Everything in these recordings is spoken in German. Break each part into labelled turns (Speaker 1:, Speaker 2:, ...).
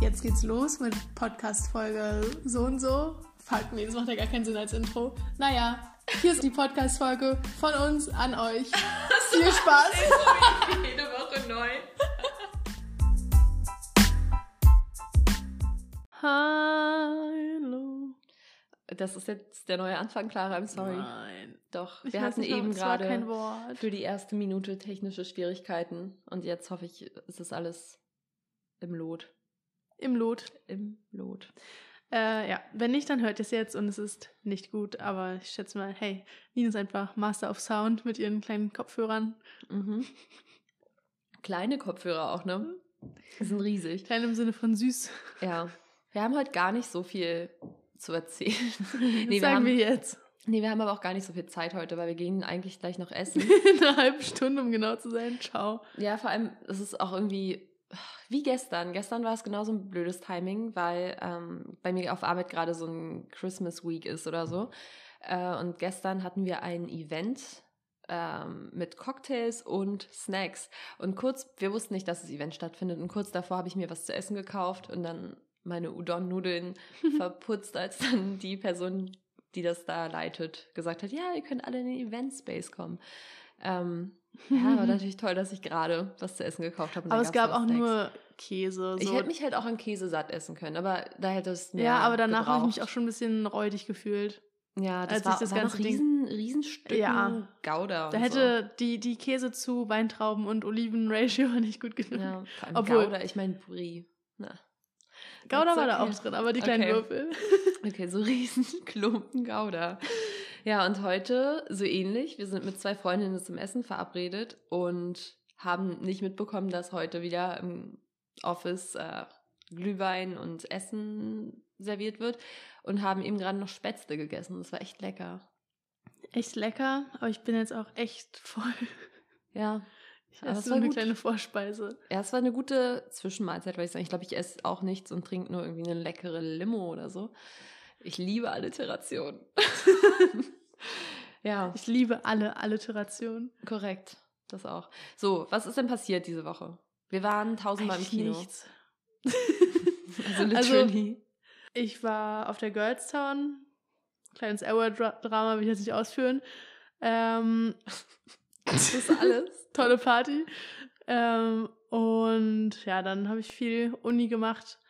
Speaker 1: Jetzt geht's los mit Podcast-Folge so und so. Fuck, nee, das macht ja gar keinen Sinn als Intro. Naja, hier ist die Podcast-Folge von uns an euch. Viel Spaß!
Speaker 2: Jede Woche neu.
Speaker 1: Hallo.
Speaker 2: Das ist jetzt der neue Anfang, Clara, I'm sorry.
Speaker 1: Nein.
Speaker 2: Doch,
Speaker 1: Ich
Speaker 2: wir hatten
Speaker 1: nicht,
Speaker 2: eben gerade für die erste Minute technische Schwierigkeiten und jetzt hoffe ich, ist es alles im Lot.
Speaker 1: Im Lot.
Speaker 2: Im Lot.
Speaker 1: Äh, ja, wenn nicht, dann hört ihr es jetzt und es ist nicht gut, aber ich schätze mal, hey, Nina ist einfach Master of Sound mit ihren kleinen Kopfhörern.
Speaker 2: Mhm. Kleine Kopfhörer auch, ne? Die sind riesig.
Speaker 1: Klein im Sinne von süß.
Speaker 2: Ja. Wir haben heute gar nicht so viel zu erzählen. Nee, wir
Speaker 1: sagen
Speaker 2: haben,
Speaker 1: wir jetzt.
Speaker 2: nee, wir haben aber auch gar nicht so viel Zeit heute, weil wir gehen eigentlich gleich noch essen.
Speaker 1: In einer halben Stunde, um genau zu sein. Ciao.
Speaker 2: Ja, vor allem, es ist auch irgendwie wie gestern. Gestern war es genauso ein blödes Timing, weil ähm, bei mir auf Arbeit gerade so ein Christmas Week ist oder so. Äh, und gestern hatten wir ein Event ähm, mit Cocktails und Snacks. Und kurz, wir wussten nicht, dass das Event stattfindet. Und kurz davor habe ich mir was zu essen gekauft und dann meine Udon-Nudeln verputzt, als dann die Person, die das da leitet, gesagt hat, ja, ihr könnt alle in den Event-Space kommen. Ähm, ja, war natürlich toll, dass ich gerade was zu essen gekauft habe.
Speaker 1: Aber es gab auch nur Käse. So.
Speaker 2: Ich hätte mich halt auch an Käse satt essen können, aber da hätte es mehr
Speaker 1: ja, aber danach habe ich mich auch schon ein bisschen räudig gefühlt.
Speaker 2: Ja, das
Speaker 1: als
Speaker 2: war,
Speaker 1: ich das
Speaker 2: war
Speaker 1: ganze
Speaker 2: noch
Speaker 1: Ding-
Speaker 2: riesen, Riesenstücken
Speaker 1: Ja.
Speaker 2: Gouda und
Speaker 1: Da hätte die, die Käse zu Weintrauben und Oliven-Ratio nicht gut
Speaker 2: so.
Speaker 1: genug.
Speaker 2: Ja,
Speaker 1: Obwohl-
Speaker 2: Gouda, ich meine Brie. Na.
Speaker 1: Gouda war da auch drin, aber die kleinen
Speaker 2: Okay.
Speaker 1: Würfel.
Speaker 2: Okay, so riesen Klumpen Gouda. Ja, und heute so ähnlich. Wir sind mit zwei Freundinnen zum Essen verabredet und haben nicht mitbekommen, dass heute wieder im Office äh, Glühwein und Essen serviert wird und haben eben gerade noch Spätzle gegessen. Das war echt lecker.
Speaker 1: Echt lecker, aber ich bin jetzt auch echt voll.
Speaker 2: Ja,
Speaker 1: Ich esse
Speaker 2: war
Speaker 1: eine
Speaker 2: gut.
Speaker 1: kleine Vorspeise.
Speaker 2: Ja, es war eine gute Zwischenmahlzeit, weil ich sagen. Ich glaube, ich esse auch nichts und trinke nur irgendwie eine leckere Limo oder so. Ich liebe Alliteration. ja,
Speaker 1: Ich liebe alle Alliterationen.
Speaker 2: korrekt. Das auch. So, was ist denn passiert diese Woche? Wir waren tausendmal im
Speaker 1: Eigentlich
Speaker 2: Kino.
Speaker 1: nichts.
Speaker 2: Also
Speaker 1: Also-
Speaker 2: literally.
Speaker 1: Ich war auf der Girls Town. Kleines Hour-Drama will ich jetzt nicht ausführen. Ähm,
Speaker 2: das ist alles.
Speaker 1: tolle Party. Ähm, und ja, dann habe ich viel Uni gemacht.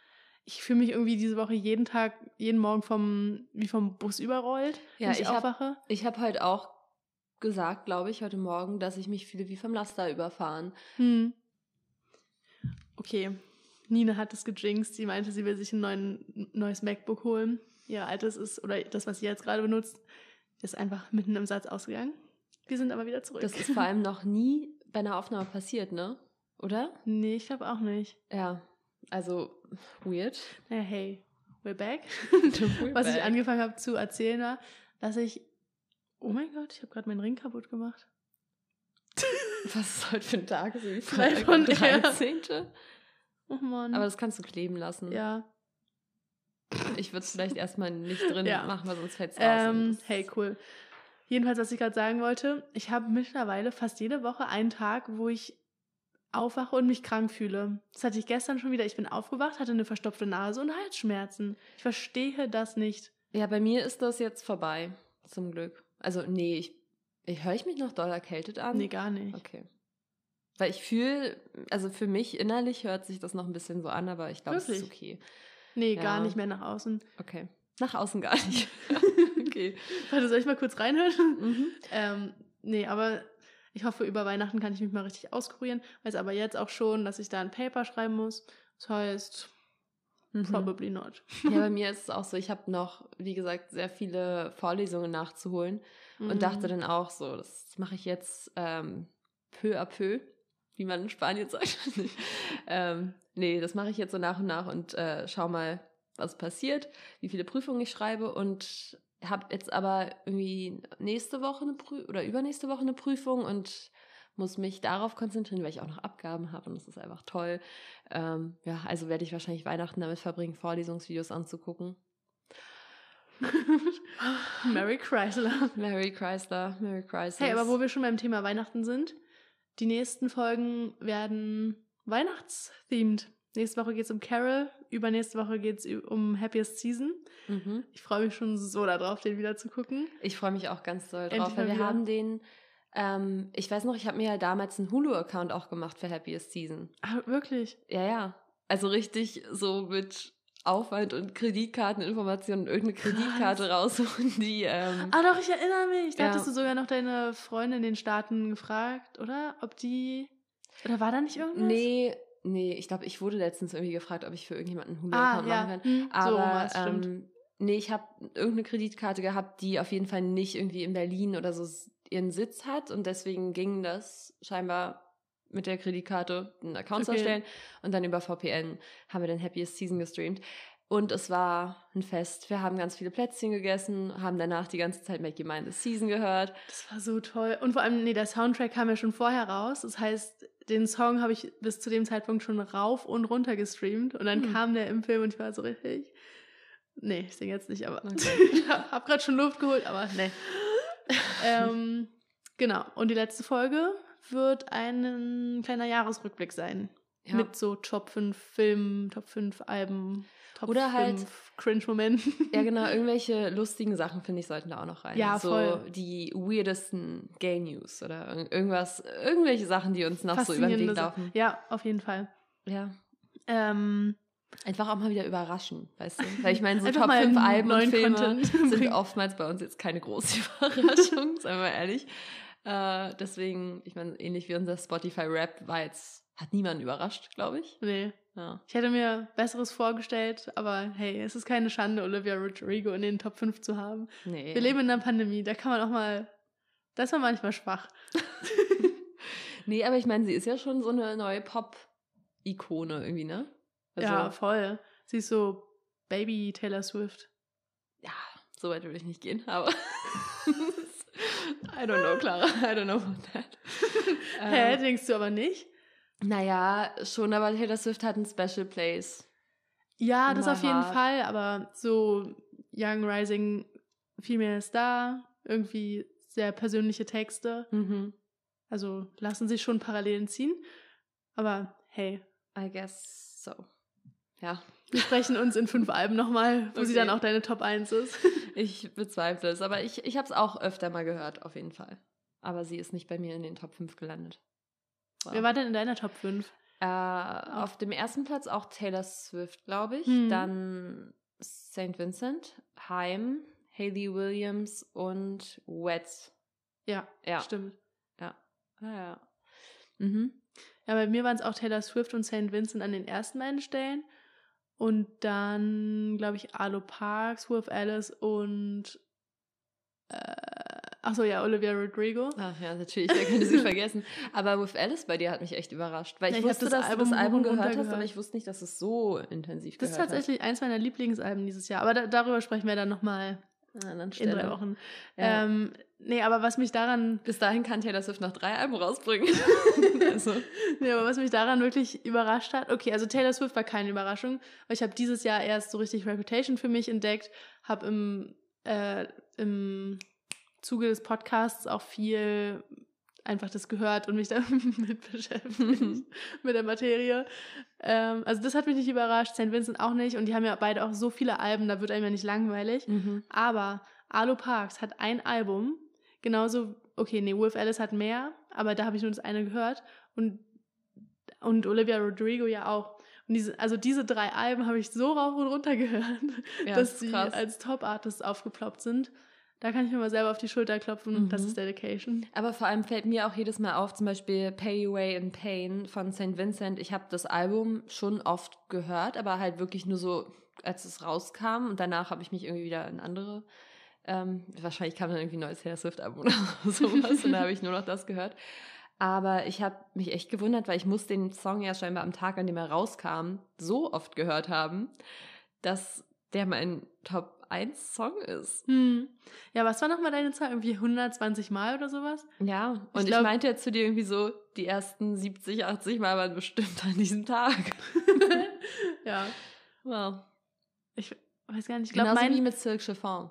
Speaker 1: Ich fühle mich irgendwie diese Woche jeden Tag, jeden Morgen vom, wie vom Bus überrollt,
Speaker 2: Ja,
Speaker 1: wenn ich,
Speaker 2: ich hab-
Speaker 1: aufwache.
Speaker 2: Ich habe halt auch gesagt, glaube ich, heute Morgen, dass ich mich fühle wie vom Laster überfahren.
Speaker 1: Hm. Okay. Nina hat es gejinxt. Sie meinte, sie will sich ein neuen, neues MacBook holen. Ihr altes ist, oder das, was sie jetzt gerade benutzt, ist einfach mitten im Satz ausgegangen. Wir sind aber wieder zurück.
Speaker 2: Das ist vor allem noch nie bei einer Aufnahme passiert, ne? Oder?
Speaker 1: Nee, ich glaube auch nicht.
Speaker 2: Ja, also weird.
Speaker 1: Naja, hey, we're back.
Speaker 2: We're
Speaker 1: Was ich
Speaker 2: back.
Speaker 1: angefangen habe zu erzählen war, dass ich. Oh mein Gott, ich habe gerade meinen Ring kaputt gemacht.
Speaker 2: Was ist heute für ein Tag? Ist Freitag,
Speaker 1: von
Speaker 2: der
Speaker 1: er.
Speaker 2: 13.
Speaker 1: Oh Mann.
Speaker 2: Aber das kannst du kleben lassen.
Speaker 1: ja.
Speaker 2: Ich würde es vielleicht erstmal nicht drin
Speaker 1: Ja.
Speaker 2: machen, weil sonst fällt es
Speaker 1: Ähm,
Speaker 2: raus.
Speaker 1: hey, cool. Jedenfalls, was ich gerade sagen wollte, ich habe mittlerweile fast jede Woche einen Tag, wo ich aufwache und mich krank fühle. Das hatte ich gestern schon wieder. Ich bin aufgewacht, hatte eine verstopfte Nase und Halsschmerzen. Ich verstehe das nicht.
Speaker 2: Ja, bei mir ist das jetzt vorbei. Zum Glück. Also, nee, ich, ich höre ich mich noch doll erkältet an?
Speaker 1: Nee, gar nicht.
Speaker 2: Okay. Weil ich fühle, also für mich innerlich hört sich das noch ein bisschen so an, aber ich glaube, es ist okay.
Speaker 1: Nee,
Speaker 2: Ja.
Speaker 1: gar nicht mehr nach außen.
Speaker 2: Okay. Nach außen gar nicht. okay.
Speaker 1: Warte, soll ich mal kurz reinhören?
Speaker 2: Mhm.
Speaker 1: ähm, nee, aber ich hoffe, über Weihnachten kann ich mich mal richtig auskurieren. Weiß aber jetzt auch schon, dass ich da ein Paper schreiben muss. Das heißt,
Speaker 2: Mhm.
Speaker 1: probably not.
Speaker 2: Ja, bei mir ist es auch so, ich habe noch, wie gesagt, sehr viele Vorlesungen nachzuholen
Speaker 1: Mhm.
Speaker 2: und dachte dann auch so, das mache ich jetzt ähm, peu à peu, wie man in Spanien sagt. ähm, nee, das mache ich jetzt so nach und nach und äh, schau mal, was passiert, wie viele Prüfungen ich schreibe und habe jetzt aber irgendwie nächste Woche eine Prü oder übernächste Woche eine Prüfung und muss mich darauf konzentrieren, weil ich auch noch Abgaben habe und das ist einfach toll. Ähm, ja, also werde ich wahrscheinlich Weihnachten damit verbringen, Vorlesungsvideos anzugucken.
Speaker 1: Mary Chrysler.
Speaker 2: Mary Chrysler, Mary Chrysler.
Speaker 1: Hey, aber wo wir schon beim Thema Weihnachten sind, die nächsten Folgen werden Weihnachtsthemed. Nächste Woche geht es um Carol. Übernächste Woche geht es um Happiest Season.
Speaker 2: Mhm.
Speaker 1: Ich freue mich schon so darauf, den wieder zu gucken.
Speaker 2: Ich freue mich auch ganz doll drauf, weil wir
Speaker 1: wieder.
Speaker 2: haben den, ähm, ich weiß noch, ich habe mir ja damals einen Hulu-Account auch gemacht für Happiest Season.
Speaker 1: Ah, wirklich?
Speaker 2: Ja, ja. Also richtig so mit Aufwand und Kreditkarteninformationen irgendeine Kreditkarte raussuchen, die. Ähm,
Speaker 1: Ah, doch, ich erinnere mich. Da
Speaker 2: Ja.
Speaker 1: hattest du sogar noch deine Freundin in den Staaten gefragt, oder? Ob die. Oder war da nicht irgendwas?
Speaker 2: nee, nee, ich glaube, ich wurde letztens irgendwie gefragt, ob ich für irgendjemanden einen
Speaker 1: Ah,
Speaker 2: Hulu-Account
Speaker 1: ja.
Speaker 2: machen kann.
Speaker 1: Hm, so
Speaker 2: Aber
Speaker 1: stimmt.
Speaker 2: ähm, nee, ich habe irgendeine Kreditkarte gehabt, die auf jeden Fall nicht irgendwie in Berlin oder so ihren Sitz hat und deswegen ging das scheinbar mit der Kreditkarte einen Account zu
Speaker 1: Okay.
Speaker 2: erstellen und dann über VPN haben wir den Happiest Season gestreamt. Und es war ein Fest. Wir haben ganz viele Plätzchen gegessen, haben danach die ganze Zeit You Mind the Season gehört.
Speaker 1: Das war so toll. Und vor allem, nee, der Soundtrack kam ja schon vorher raus. Das heißt, den Song habe ich bis zu dem Zeitpunkt schon rauf und runter gestreamt. Und dann
Speaker 2: Hm.
Speaker 1: kam der im Film und ich war so richtig. Nee, ich singe jetzt nicht, aber
Speaker 2: Okay.
Speaker 1: ich habe gerade schon Luft geholt, aber nee. ähm, genau. Und die letzte Folge wird ein kleiner Jahresrückblick sein.
Speaker 2: Ja.
Speaker 1: Mit so Top 5 Filmen, Top 5 Alben, Top
Speaker 2: Oder
Speaker 1: 5
Speaker 2: halt-
Speaker 1: Cringe-Momenten.
Speaker 2: Ja, genau, irgendwelche lustigen Sachen, finde ich, sollten da auch noch rein.
Speaker 1: Ja,
Speaker 2: so
Speaker 1: voll.
Speaker 2: die weirdesten Gay News oder irg- irgendwas, irgendwelche Sachen, die uns noch so über den Weg laufen.
Speaker 1: Ja, auf jeden Fall.
Speaker 2: Ja.
Speaker 1: Ähm,
Speaker 2: Einfach auch mal wieder überraschen, weißt du? Weil ich meine, so Top
Speaker 1: mal
Speaker 2: 5 Alben und Filme
Speaker 1: Content
Speaker 2: sind oftmals bei uns jetzt keine große Überraschung, seien wir ehrlich. Äh, deswegen, ich meine, ähnlich wie unser Spotify-Rap war jetzt, hat niemanden überrascht, glaube ich.
Speaker 1: nee.
Speaker 2: Ja.
Speaker 1: Ich hätte mir Besseres vorgestellt, aber hey, es ist keine Schande, Olivia Rodrigo in den Top 5 zu haben.
Speaker 2: Nee.
Speaker 1: Wir leben in einer Pandemie, da kann man auch mal. Da ist man manchmal schwach.
Speaker 2: nee, aber ich meine, sie ist ja schon so eine neue Pop-Ikone irgendwie, ne? Also,
Speaker 1: ja, voll. Sie ist so Baby Taylor Swift.
Speaker 2: ja, so weit würde ich nicht gehen, aber I don't know, Clara. I don't know about that.
Speaker 1: Hä,
Speaker 2: Ähm,
Speaker 1: denkst du aber nicht?
Speaker 2: Naja, schon, aber Taylor Swift hat einen Special Place.
Speaker 1: Ja, das auf jeden
Speaker 2: heart.
Speaker 1: Fall, aber so Young Rising Female Star, irgendwie sehr persönliche Texte.
Speaker 2: Mhm.
Speaker 1: Also lassen sich schon Parallelen ziehen. Aber hey,
Speaker 2: I guess so. Ja,
Speaker 1: wir sprechen uns in fünf Alben nochmal, wo sie
Speaker 2: Okay.
Speaker 1: dann auch deine Top 1 ist.
Speaker 2: ich bezweifle es, aber ich, ich habe es auch öfter mal gehört, auf jeden Fall. Aber sie ist nicht bei mir in den Top 5 gelandet. Wow.
Speaker 1: Wer war denn in deiner Top 5?
Speaker 2: Äh, auf dem ersten Platz auch Taylor Swift, glaube ich.
Speaker 1: Hm.
Speaker 2: Dann St. Vincent, Heim, Hayley Williams und Wet.
Speaker 1: Ja,
Speaker 2: Ja.
Speaker 1: stimmt.
Speaker 2: Ah, ja. Mhm.
Speaker 1: Ja, bei mir waren es auch Taylor Swift und St. Vincent an den ersten beiden Stellen. Und dann, glaube ich, Arlo Parks, Wolf Alice und äh, achso, ja, Olivia Rodrigo.
Speaker 2: Ach ja, natürlich, wer könnte sie vergessen. Aber With Alice bei dir hat mich echt überrascht. Weil ich,
Speaker 1: Ja, ich
Speaker 2: wusste,
Speaker 1: das
Speaker 2: dass
Speaker 1: Album
Speaker 2: du das Album gehört hast, aber ich wusste nicht, dass es so intensiv
Speaker 1: Das ist
Speaker 2: gehört
Speaker 1: tatsächlich eins meiner Lieblingsalben dieses Jahr. Aber da, darüber sprechen wir dann nochmal
Speaker 2: hast. Anderen
Speaker 1: in drei Wochen.
Speaker 2: Ja.
Speaker 1: Ähm, nee, aber was mich daran
Speaker 2: Bis dahin kann Taylor Swift noch drei Alben rausbringen. also.
Speaker 1: Nee, aber was mich daran wirklich überrascht hat, okay, also Taylor Swift war keine Überraschung, weil ich habe dieses Jahr erst so richtig Reputation für mich entdeckt, habe im, äh, im Zuge des Podcasts auch viel einfach das gehört und mich damit beschäftigt, mit der Materie. Ähm, also das hat mich nicht überrascht, St. Vincent auch nicht und die haben ja beide auch so viele Alben, da wird einem ja nicht langweilig.
Speaker 2: Mhm.
Speaker 1: Aber Arlo Parks hat ein Album, genauso, okay, nee, Wolf Alice hat mehr, aber da habe ich nur das eine gehört und, und Olivia Rodrigo ja auch. Und diese, also diese drei Alben habe ich so rauf und runter gehört,
Speaker 2: Ja,
Speaker 1: dass sie als Top-Artists aufgeploppt sind. Da kann ich mir mal selber auf die Schulter klopfen,
Speaker 2: Mhm.
Speaker 1: das ist Dedication.
Speaker 2: Aber vor allem fällt mir auch jedes Mal auf, zum Beispiel Pay Away in Pain von St. Vincent. Ich habe das Album schon oft gehört, aber halt wirklich nur so, als es rauskam. Und danach habe ich mich irgendwie wieder in andere. Ähm, wahrscheinlich kam dann irgendwie ein neues Taylor Swift-Album oder sowas und da habe ich nur noch das gehört. Aber ich habe mich echt gewundert, weil ich muss den Song ja scheinbar am Tag, an dem er rauskam, so oft gehört haben, dass der mein Top 1 Song ist.
Speaker 1: Hm. Ja, was war nochmal deine Zahl? Irgendwie 120 Mal oder sowas?
Speaker 2: Ja, und ich,
Speaker 1: glaub-
Speaker 2: meinte jetzt zu dir irgendwie so, die ersten 70, 80 Mal waren bestimmt an diesem Tag.
Speaker 1: ja,
Speaker 2: Wow.
Speaker 1: ich weiß gar nicht. Ich glaube, mein,
Speaker 2: wie mit Silk Chiffon.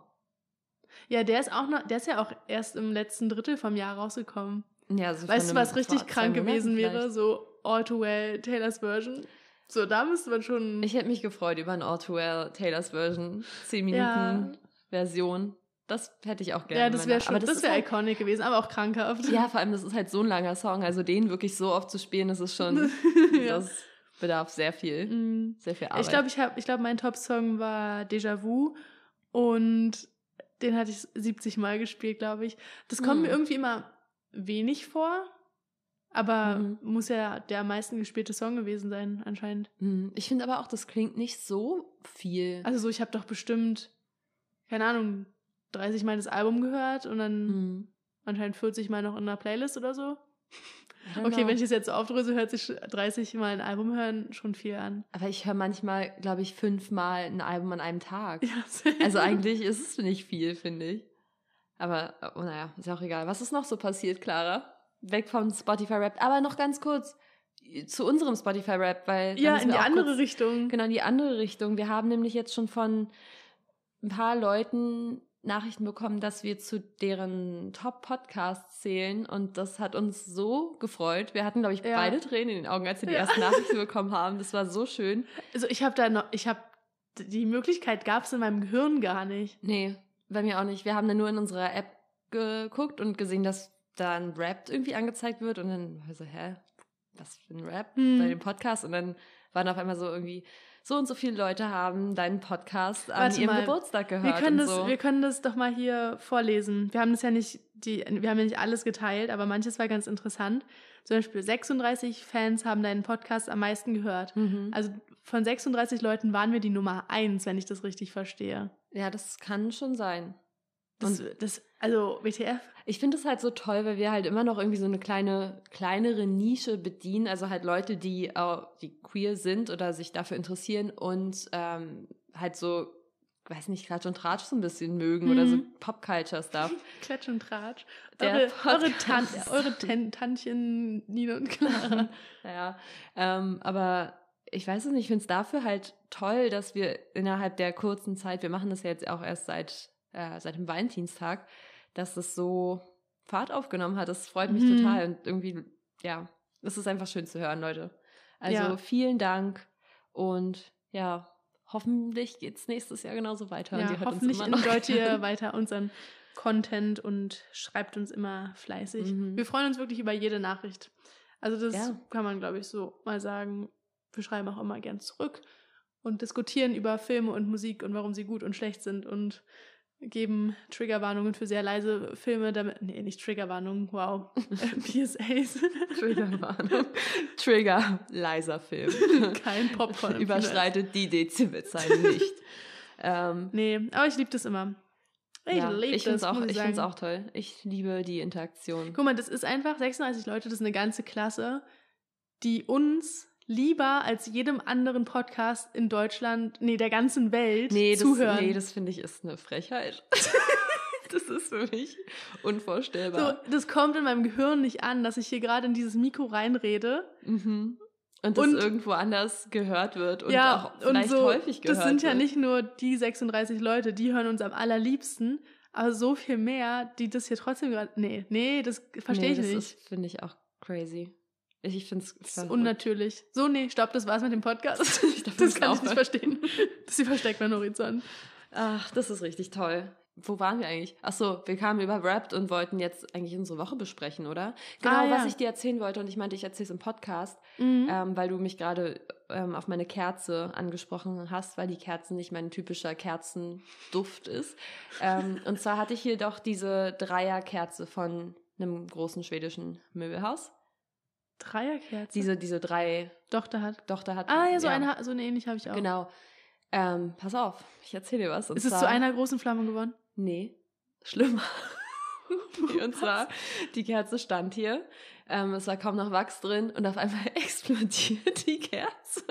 Speaker 1: ja, der ist auch noch, der ist ja auch erst im letzten Drittel vom Jahr rausgekommen.
Speaker 2: Ja, so
Speaker 1: Weißt du, was richtig krank gewesen wäre? So All Too Well Taylors Version. So, da müsste man schon.
Speaker 2: Ich hätte mich gefreut über ein All-Too-Well Taylors Version. 10 Minuten
Speaker 1: Ja.
Speaker 2: Version. Das hätte ich auch gerne.
Speaker 1: ja, das wäre schon,
Speaker 2: aber
Speaker 1: das,
Speaker 2: ist
Speaker 1: wäre
Speaker 2: halt,
Speaker 1: iconic gewesen, aber auch krankhaft.
Speaker 2: Ja, vor allem, das ist halt so ein langer Song. Also den wirklich so oft zu spielen, das ist schon.
Speaker 1: Ja.
Speaker 2: Das bedarf sehr viel.
Speaker 1: Mm.
Speaker 2: Sehr viel Arbeit.
Speaker 1: Ich glaube, ich habe, ich glaube, mein Top-Song war Déjà Vu und den hatte ich 70 Mal gespielt, glaube ich. Das kommt
Speaker 2: Hm.
Speaker 1: mir irgendwie immer wenig vor, aber
Speaker 2: Mhm.
Speaker 1: muss ja der am meisten gespielte Song gewesen sein, anscheinend.
Speaker 2: Hm, Ich finde aber auch, das klingt nicht so viel.
Speaker 1: Also so, ich habe doch bestimmt, keine Ahnung, 30 Mal das Album gehört und dann
Speaker 2: Hm.
Speaker 1: anscheinend 40 Mal noch in einer Playlist oder so. Okay, wenn ich es jetzt so aufdröse, hört sich 30 Mal ein Album hören schon viel an.
Speaker 2: Aber ich höre manchmal, glaube ich, fünfmal ein Album an einem Tag.
Speaker 1: Ja,
Speaker 2: Also eigentlich ist es nicht viel, finde ich. Aber, oh, naja, ist ja auch egal. Was ist noch so passiert, Clara? Weg vom Spotify-Rap. Aber noch ganz kurz zu unserem Spotify-Rap, weil. da
Speaker 1: Ja, in die andere
Speaker 2: kurz-
Speaker 1: Richtung.
Speaker 2: Genau, in die andere Richtung. Wir haben nämlich jetzt schon von ein paar Leuten Nachrichten bekommen, dass wir zu deren Top-Podcasts zählen. Und das hat uns so gefreut. Wir hatten, glaube ich,
Speaker 1: Ja.
Speaker 2: beide Tränen in den Augen, als wir die
Speaker 1: Ja.
Speaker 2: ersten Nachrichten bekommen haben. Das war so schön.
Speaker 1: Also ich habe da noch, ich habe, die Möglichkeit gab es in meinem Gehirn gar nicht.
Speaker 2: Nee, bei mir auch nicht. Wir haben dann nur in unserer App geguckt und gesehen, dass da ein Rap irgendwie angezeigt wird. Und dann so, hä, was für ein Rap
Speaker 1: Hm.
Speaker 2: bei dem Podcast? Und dann waren auf einmal so irgendwie, so und so viele Leute haben deinen Podcast an
Speaker 1: Warte
Speaker 2: ihrem
Speaker 1: mal.
Speaker 2: Geburtstag
Speaker 1: Wir
Speaker 2: gehört.
Speaker 1: können,
Speaker 2: und
Speaker 1: das,
Speaker 2: so.
Speaker 1: wir können das doch mal hier vorlesen. Wir haben das ja nicht, die, wir haben ja nicht alles geteilt, aber manches war ganz interessant. Zum Beispiel 36 Fans haben deinen Podcast am meisten gehört.
Speaker 2: mhm.
Speaker 1: Also von 36 Leuten waren wir die Nummer eins, wenn ich das richtig verstehe.
Speaker 2: Ja, das kann schon sein.
Speaker 1: Das, das, also WTF?
Speaker 2: Ich finde es halt so toll, weil wir halt immer noch irgendwie so eine kleine, kleinere Nische bedienen. Also halt Leute, die, auch, die queer sind oder sich dafür interessieren und ähm, halt so, weiß nicht, Klatsch und Tratsch so ein bisschen mögen oder so
Speaker 1: Mhm.
Speaker 2: Popculture-Stuff.
Speaker 1: Klatsch und Tratsch.
Speaker 2: Der
Speaker 1: Eure, eure. Tan Tantchen Nina und Clara.
Speaker 2: ja, ähm, aber ich weiß es nicht, ich finde es dafür halt toll, dass wir innerhalb der kurzen Zeit, wir machen das ja jetzt auch erst seit, äh, seit dem Valentinstag, dass es so Fahrt aufgenommen hat. Das freut mich
Speaker 1: Mhm.
Speaker 2: total und irgendwie, ja, es ist einfach schön zu hören, Leute. Also
Speaker 1: Ja.
Speaker 2: vielen Dank und ja, hoffentlich geht es nächstes Jahr genauso weiter. und
Speaker 1: Ja,
Speaker 2: ihr hört
Speaker 1: hoffentlich
Speaker 2: uns immer noch
Speaker 1: enjoyt ihr weiter unseren Content und schreibt uns immer fleißig.
Speaker 2: Mhm.
Speaker 1: Wir freuen uns wirklich über jede Nachricht. Also das
Speaker 2: Ja.
Speaker 1: kann man, glaube ich, so mal sagen. Wir schreiben auch immer gern zurück und diskutieren über Filme und Musik und warum sie gut und schlecht sind und geben Triggerwarnungen für sehr leise Filme, damit, nee, nicht Triggerwarnungen, wow, PSAs,
Speaker 2: Triggerwarnung. Trigger, leiser Film.
Speaker 1: kein Popcorn.
Speaker 2: Überschreitet die Dezibelzahl nicht. ähm,
Speaker 1: Nee, aber ich liebe das immer. Ich
Speaker 2: ja,
Speaker 1: liebe
Speaker 2: ich finde es
Speaker 1: das,
Speaker 2: auch,
Speaker 1: ich
Speaker 2: find's
Speaker 1: sagen.
Speaker 2: auch toll. Ich liebe die Interaktion.
Speaker 1: Guck mal, das ist einfach 36 Leute, das ist eine ganze Klasse, die uns lieber als jedem anderen Podcast in Deutschland, nee, der ganzen Welt
Speaker 2: Nee, das,
Speaker 1: zuhören.
Speaker 2: nee, das finde ich ist eine Frechheit. das ist für mich
Speaker 1: so,
Speaker 2: unvorstellbar.
Speaker 1: das kommt in meinem Gehirn nicht an, dass ich hier gerade in dieses Mikro reinrede.
Speaker 2: Mhm. Und das
Speaker 1: Und-
Speaker 2: irgendwo anders gehört wird und
Speaker 1: ja,
Speaker 2: auch
Speaker 1: und
Speaker 2: vielleicht
Speaker 1: so,
Speaker 2: häufig gehört
Speaker 1: das sind ja
Speaker 2: wird.
Speaker 1: nicht nur die 36 Leute, die hören uns am allerliebsten, aber so viel mehr, die das hier trotzdem gerade, nee, nee, das verstehe
Speaker 2: nee,
Speaker 1: ich
Speaker 2: das
Speaker 1: nicht.
Speaker 2: ist, finde ich, auch crazy. Ich, finde
Speaker 1: ist unnatürlich. So, nee, stopp, das war's mit dem Podcast.
Speaker 2: Ich glaub,
Speaker 1: das kann ich nicht verstehen. Das ist versteckt mein Horizont.
Speaker 2: Ach, das ist richtig toll. Wo waren wir eigentlich? Ach so, wir kamen über Wrapped und wollten jetzt eigentlich unsere Woche besprechen, oder? Genau,
Speaker 1: Ah, ja.
Speaker 2: was ich dir erzählen wollte und ich meinte, ich erzähle es im Podcast,
Speaker 1: Mhm.
Speaker 2: ähm, weil du mich gerade ähm, auf meine Kerze angesprochen hast, weil die Kerze nicht mein typischer Kerzenduft ist. ähm, und zwar hatte ich hier doch diese Dreierkerze von einem großen schwedischen Möbelhaus.
Speaker 1: Dreierkerze.
Speaker 2: Diese, diese drei
Speaker 1: Tochter hat.
Speaker 2: Tochter hat.
Speaker 1: Ah, ja, so, Eine, so eine ähnliche habe ich auch.
Speaker 2: Genau. Ähm, pass auf, ich erzähle dir was.
Speaker 1: Ist es zu einer großen Flamme geworden?
Speaker 2: Nee, schlimmer. Und zwar, die Kerze stand hier, ähm, es war kaum noch Wachs drin und auf einmal explodiert die Kerze.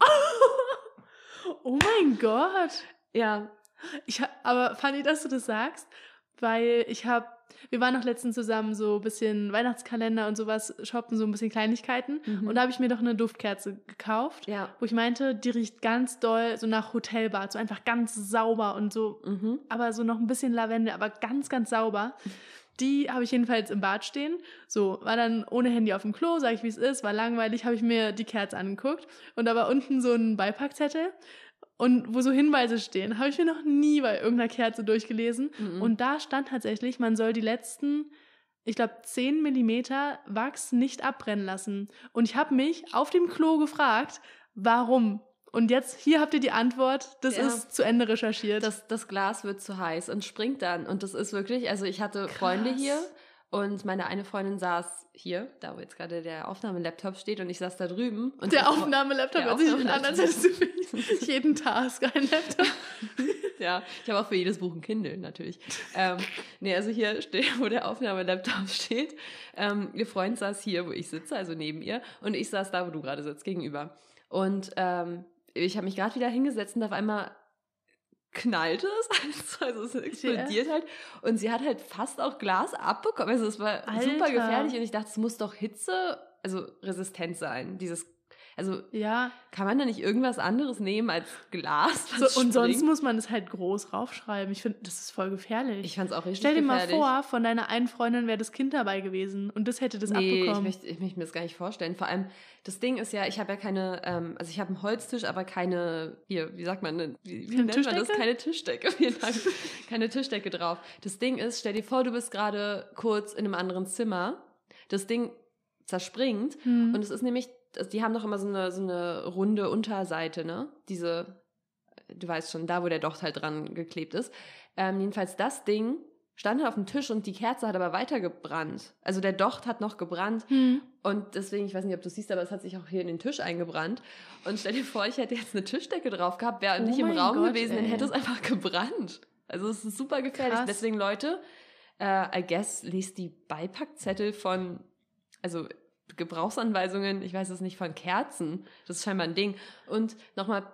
Speaker 1: oh mein Gott.
Speaker 2: Ja,
Speaker 1: Ich aber Fanny, dass du das sagst, weil ich habe, wir waren noch letztens zusammen so ein bisschen Weihnachtskalender und sowas shoppen, so ein bisschen Kleinigkeiten.
Speaker 2: Mhm.
Speaker 1: Und da habe ich mir doch eine Duftkerze gekauft,
Speaker 2: ja.
Speaker 1: wo ich meinte, die riecht ganz doll so nach Hotelbad, so einfach ganz sauber und so
Speaker 2: Mhm.
Speaker 1: aber so noch ein bisschen Lavendel, aber ganz, ganz sauber. Die habe ich jedenfalls im Bad stehen. So, war dann ohne Handy auf dem Klo, sage ich, wie es ist, war langweilig, habe ich mir die Kerze angeguckt. Und da war unten so ein Beipackzettel und wo so Hinweise stehen. Habe ich mir noch nie bei irgendeiner Kerze durchgelesen.
Speaker 2: Mhm.
Speaker 1: Und da stand tatsächlich, man soll die letzten, ich glaube, 10 Millimeter Wachs nicht abbrennen lassen. Und ich habe mich auf dem Klo gefragt, warum? Und jetzt, hier habt ihr die Antwort, das
Speaker 2: Ja.
Speaker 1: ist zu Ende recherchiert.
Speaker 2: Das, das Glas wird zu heiß und springt dann. Und das ist wirklich, also ich hatte Freunde
Speaker 1: Krass.
Speaker 2: hier und meine eine Freundin saß hier, da wo jetzt gerade der Aufnahmelaptop steht und ich saß da drüben. Und
Speaker 1: der Aufnahmelaptop hört sich an, als hättest du jeden Task einen Laptop.
Speaker 2: Ja, ich habe auch für jedes Buch ein Kindle natürlich. ähm, nee, also hier steht, wo der Aufnahmelaptop steht. Ähm, ihr Freund saß hier, wo ich sitze, also neben ihr, und ich saß da, wo du gerade sitzt, gegenüber. Und ähm, ich habe mich gerade wieder hingesetzt und auf einmal knallte es, also es explodiert halt. Und sie hat halt fast auch Glas abbekommen. Also es war super
Speaker 1: Alter.
Speaker 2: gefährlich und ich dachte, es muss doch Hitze, also resistent sein. Dieses, also
Speaker 1: Ja,
Speaker 2: kann man da nicht irgendwas anderes nehmen als Glas?
Speaker 1: so, und sonst
Speaker 2: springt?
Speaker 1: muss man es halt groß raufschreiben. Ich finde, das ist voll gefährlich.
Speaker 2: Ich fand's auch richtig
Speaker 1: Stell dir mal
Speaker 2: gefährlich.
Speaker 1: vor, von deiner einen Freundin wäre das Kind dabei gewesen und das hätte das
Speaker 2: nee, ich
Speaker 1: abbekommen.
Speaker 2: möchte, ich möchte mir das gar nicht vorstellen. Vor allem, das Ding ist ja, ich habe ja keine, ähm, also ich habe einen Holztisch, aber keine, hier, wie sagt man, wie, wie nennt man das?
Speaker 1: Tischdecke?
Speaker 2: Keine Tischdecke, vielen Dank. keine Tischdecke drauf. Das Ding ist, stell dir vor, du bist gerade kurz in einem anderen Zimmer. Das Ding zerspringt
Speaker 1: Hm.
Speaker 2: und es ist nämlich, also die haben doch immer so eine, so eine runde Unterseite, ne? Diese, du weißt schon, da wo der Docht halt dran geklebt ist. Ähm, jedenfalls das Ding stand halt auf dem Tisch und die Kerze hat aber weiter gebrannt. Also der Docht hat noch gebrannt
Speaker 1: Hm.
Speaker 2: und deswegen, ich weiß nicht, ob du siehst, aber es hat sich auch hier in den Tisch eingebrannt. Und stell dir vor, ich hätte jetzt eine Tischdecke drauf gehabt, wäre
Speaker 1: Oh
Speaker 2: nicht im Raum
Speaker 1: Gott,
Speaker 2: gewesen, dann
Speaker 1: ey.
Speaker 2: hätte es einfach gebrannt. Also es ist super gefährlich.
Speaker 1: Krass.
Speaker 2: Deswegen, Leute, äh, I guess, lest die Beipackzettel von, also Gebrauchsanweisungen, ich weiß es nicht, von Kerzen. Das ist scheinbar ein Ding. Und nochmal,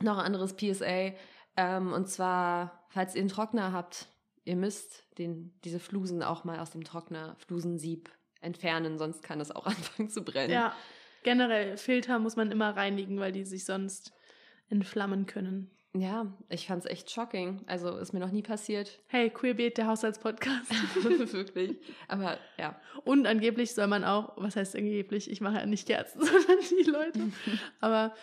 Speaker 2: noch ein anderes PSA. Ähm, und zwar, falls ihr einen Trockner habt, ihr müsst den, diese Flusen auch mal aus dem Trockner, Flusensieb entfernen, sonst kann es auch anfangen zu brennen.
Speaker 1: Ja, generell, Filter muss man immer reinigen, weil die sich sonst entflammen können.
Speaker 2: Ja, ich fand's echt shocking. Also ist mir noch nie passiert.
Speaker 1: Hey, Queerbeet, der Haushaltspodcast.
Speaker 2: Wirklich. Aber ja.
Speaker 1: Und angeblich soll man auch, was heißt angeblich? Ich mache ja nicht Kerzen, sondern die Leute. Aber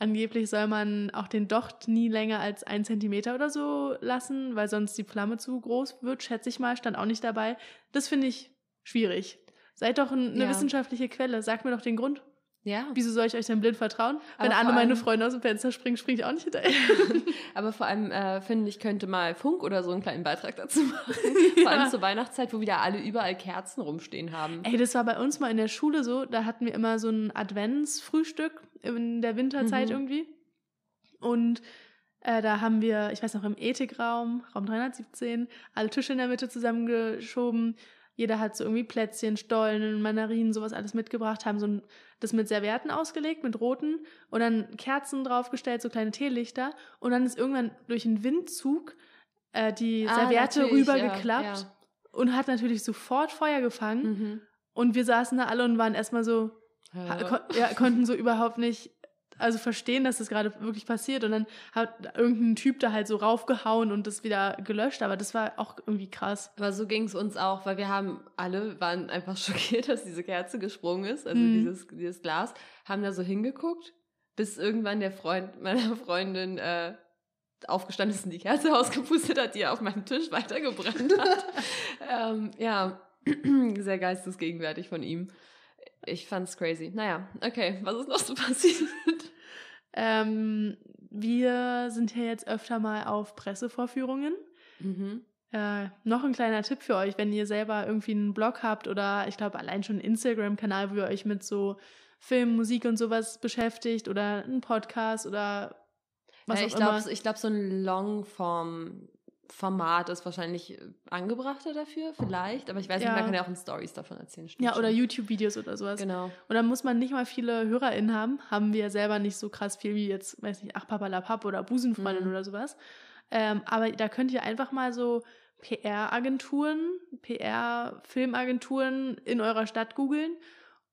Speaker 1: angeblich soll man auch den Docht nie länger als ein Zentimeter oder so lassen, weil sonst die Flamme zu groß wird, schätze ich mal. Stand auch nicht dabei. Das finde ich schwierig. Seid doch ein, eine
Speaker 2: Ja.
Speaker 1: wissenschaftliche Quelle. Sagt mir doch den Grund.
Speaker 2: Ja.
Speaker 1: Wieso soll ich euch denn blind vertrauen?
Speaker 2: Aber
Speaker 1: Wenn alle meine Freunde aus dem Fenster springen, springe ich auch nicht hinterher.
Speaker 2: Aber vor allem äh, finde ich, könnte mal Funk oder so einen kleinen Beitrag dazu machen. Vor allem zur Weihnachtszeit, wo wieder alle überall Kerzen rumstehen haben.
Speaker 1: Ey, das war bei uns mal in der Schule so. Da hatten wir immer so ein Adventsfrühstück in der Winterzeit
Speaker 2: Mhm.
Speaker 1: irgendwie. Und äh, da haben wir, ich weiß noch, im Ethikraum, Raum 317, alle Tische in der Mitte zusammengeschoben. Jeder hat so irgendwie Plätzchen, Stollen, Mandarinen, sowas alles mitgebracht, haben so ein, das mit Servietten ausgelegt, mit roten und dann Kerzen draufgestellt, so kleine Teelichter. Und dann ist irgendwann durch einen Windzug äh, die
Speaker 2: Ah,
Speaker 1: Serviette
Speaker 2: natürlich, ja,
Speaker 1: rübergeklappt
Speaker 2: ja.
Speaker 1: und hat natürlich sofort Feuer gefangen.
Speaker 2: Mhm.
Speaker 1: Und wir saßen da alle und waren erstmal so,
Speaker 2: Äh,
Speaker 1: kon ja, konnten so überhaupt nicht, also verstehen, dass das gerade wirklich passiert. Und dann hat irgendein Typ da halt so raufgehauen und das wieder gelöscht. Aber das war auch irgendwie krass.
Speaker 2: Aber so ging es uns auch, weil wir haben alle waren einfach schockiert, dass diese Kerze gesprungen ist, also
Speaker 1: Mhm.
Speaker 2: dieses, dieses Glas, haben da so hingeguckt, bis irgendwann der Freund meiner Freundin äh, aufgestanden ist und die Kerze ausgepustet hat, die auf meinem Tisch weitergebrannt hat. ähm, ja, sehr geistesgegenwärtig von ihm. Ich fand's crazy. Naja, okay, was ist noch so passiert?
Speaker 1: Ähm, wir sind hier jetzt öfter mal auf Pressevorführungen.
Speaker 2: mhm.
Speaker 1: Äh, noch ein kleiner Tipp für euch, wenn ihr selber irgendwie einen Blog habt oder ich glaube allein schon einen Instagram-Kanal, wo ihr euch mit so Film, Musik und sowas beschäftigt oder einen Podcast oder was
Speaker 2: ja,
Speaker 1: auch
Speaker 2: ich
Speaker 1: immer.
Speaker 2: glaube, ich glaub, so ein Longform-Format ist wahrscheinlich äh, angebrachter dafür, vielleicht. Aber ich weiß
Speaker 1: Ja.
Speaker 2: nicht, man kann ja auch in Stories davon erzählen.
Speaker 1: Ja, oder. YouTube-Videos oder sowas.
Speaker 2: Genau.
Speaker 1: Und dann muss man nicht mal viele HörerInnen haben. Haben wir selber nicht so krass viel wie jetzt, weiß nicht, Ach Papalapap oder Busenfreundin
Speaker 2: Mhm.
Speaker 1: oder sowas. Ähm, aber da könnt ihr einfach mal so PR-Agenturen, PR-Filmagenturen in eurer Stadt googeln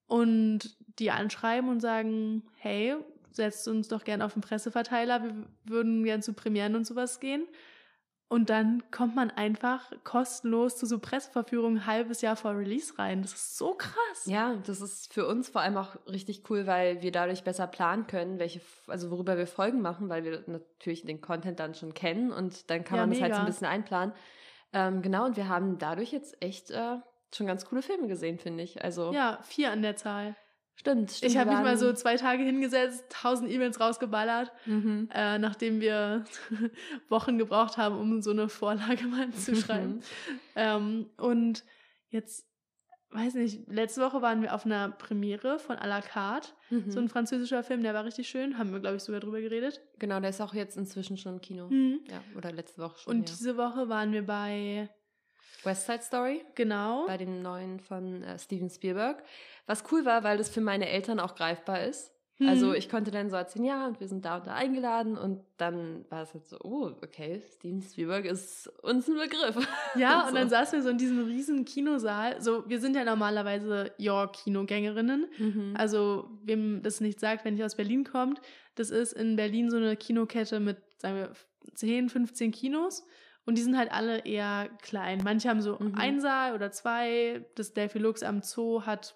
Speaker 1: und die anschreiben und sagen, hey, setzt uns doch gern auf den Presseverteiler, wir würden gern zu Premieren und sowas gehen. Und dann kommt man einfach kostenlos zu so Presseverführungen ein halbes Jahr vor Release rein. Das ist so krass.
Speaker 2: Ja, das ist für uns vor allem auch richtig cool, weil wir dadurch besser planen können, welche, also worüber wir Folgen machen, weil wir natürlich den Content dann schon kennen und dann kann
Speaker 1: Ja,
Speaker 2: man das halt so
Speaker 1: mega.
Speaker 2: ein bisschen einplanen. Ähm, genau, und wir haben dadurch jetzt echt äh, schon ganz coole Filme gesehen, finde ich. Also
Speaker 1: Ja, vier an der Zahl.
Speaker 2: Stimmt, stimmt.
Speaker 1: Ich habe mich mal so zwei Tage hingesetzt, tausend E-Mails rausgeballert,
Speaker 2: Mhm.
Speaker 1: äh, nachdem wir Wochen gebraucht haben, um so eine Vorlage mal zu schreiben.
Speaker 2: Mhm.
Speaker 1: ähm, und jetzt, weiß nicht, letzte Woche waren wir auf einer Premiere von à la carte.
Speaker 2: Mhm.
Speaker 1: So ein französischer Film, der war richtig schön. Haben wir, glaube ich, sogar drüber geredet.
Speaker 2: Genau, der ist auch jetzt inzwischen schon im Kino.
Speaker 1: Mhm.
Speaker 2: Ja, oder letzte Woche schon.
Speaker 1: Und
Speaker 2: ja.
Speaker 1: diese Woche waren wir bei,
Speaker 2: West Side Story,
Speaker 1: genau,
Speaker 2: bei dem neuen von äh, Steven Spielberg. Was cool war, weil das für meine Eltern auch greifbar ist.
Speaker 1: Mhm.
Speaker 2: Also ich konnte dann so erzählen, ja, und wir sind da und da eingeladen und dann war es halt so, oh, okay, Steven Spielberg ist uns ein Begriff.
Speaker 1: Ja, und
Speaker 2: so.
Speaker 1: dann saßen wir so in diesem riesen Kinosaal. So, wir sind ja normalerweise York-Kinogängerinnen.
Speaker 2: Mhm.
Speaker 1: Also, wem das nicht sagt, wenn nicht aus Berlin kommt, das ist in Berlin so eine Kinokette mit, sagen wir, 10, 15 Kinos. Und die sind halt alle eher klein. Manche haben so
Speaker 2: Mhm.
Speaker 1: ein Saal oder zwei. Das Delphi Lux am Zoo hat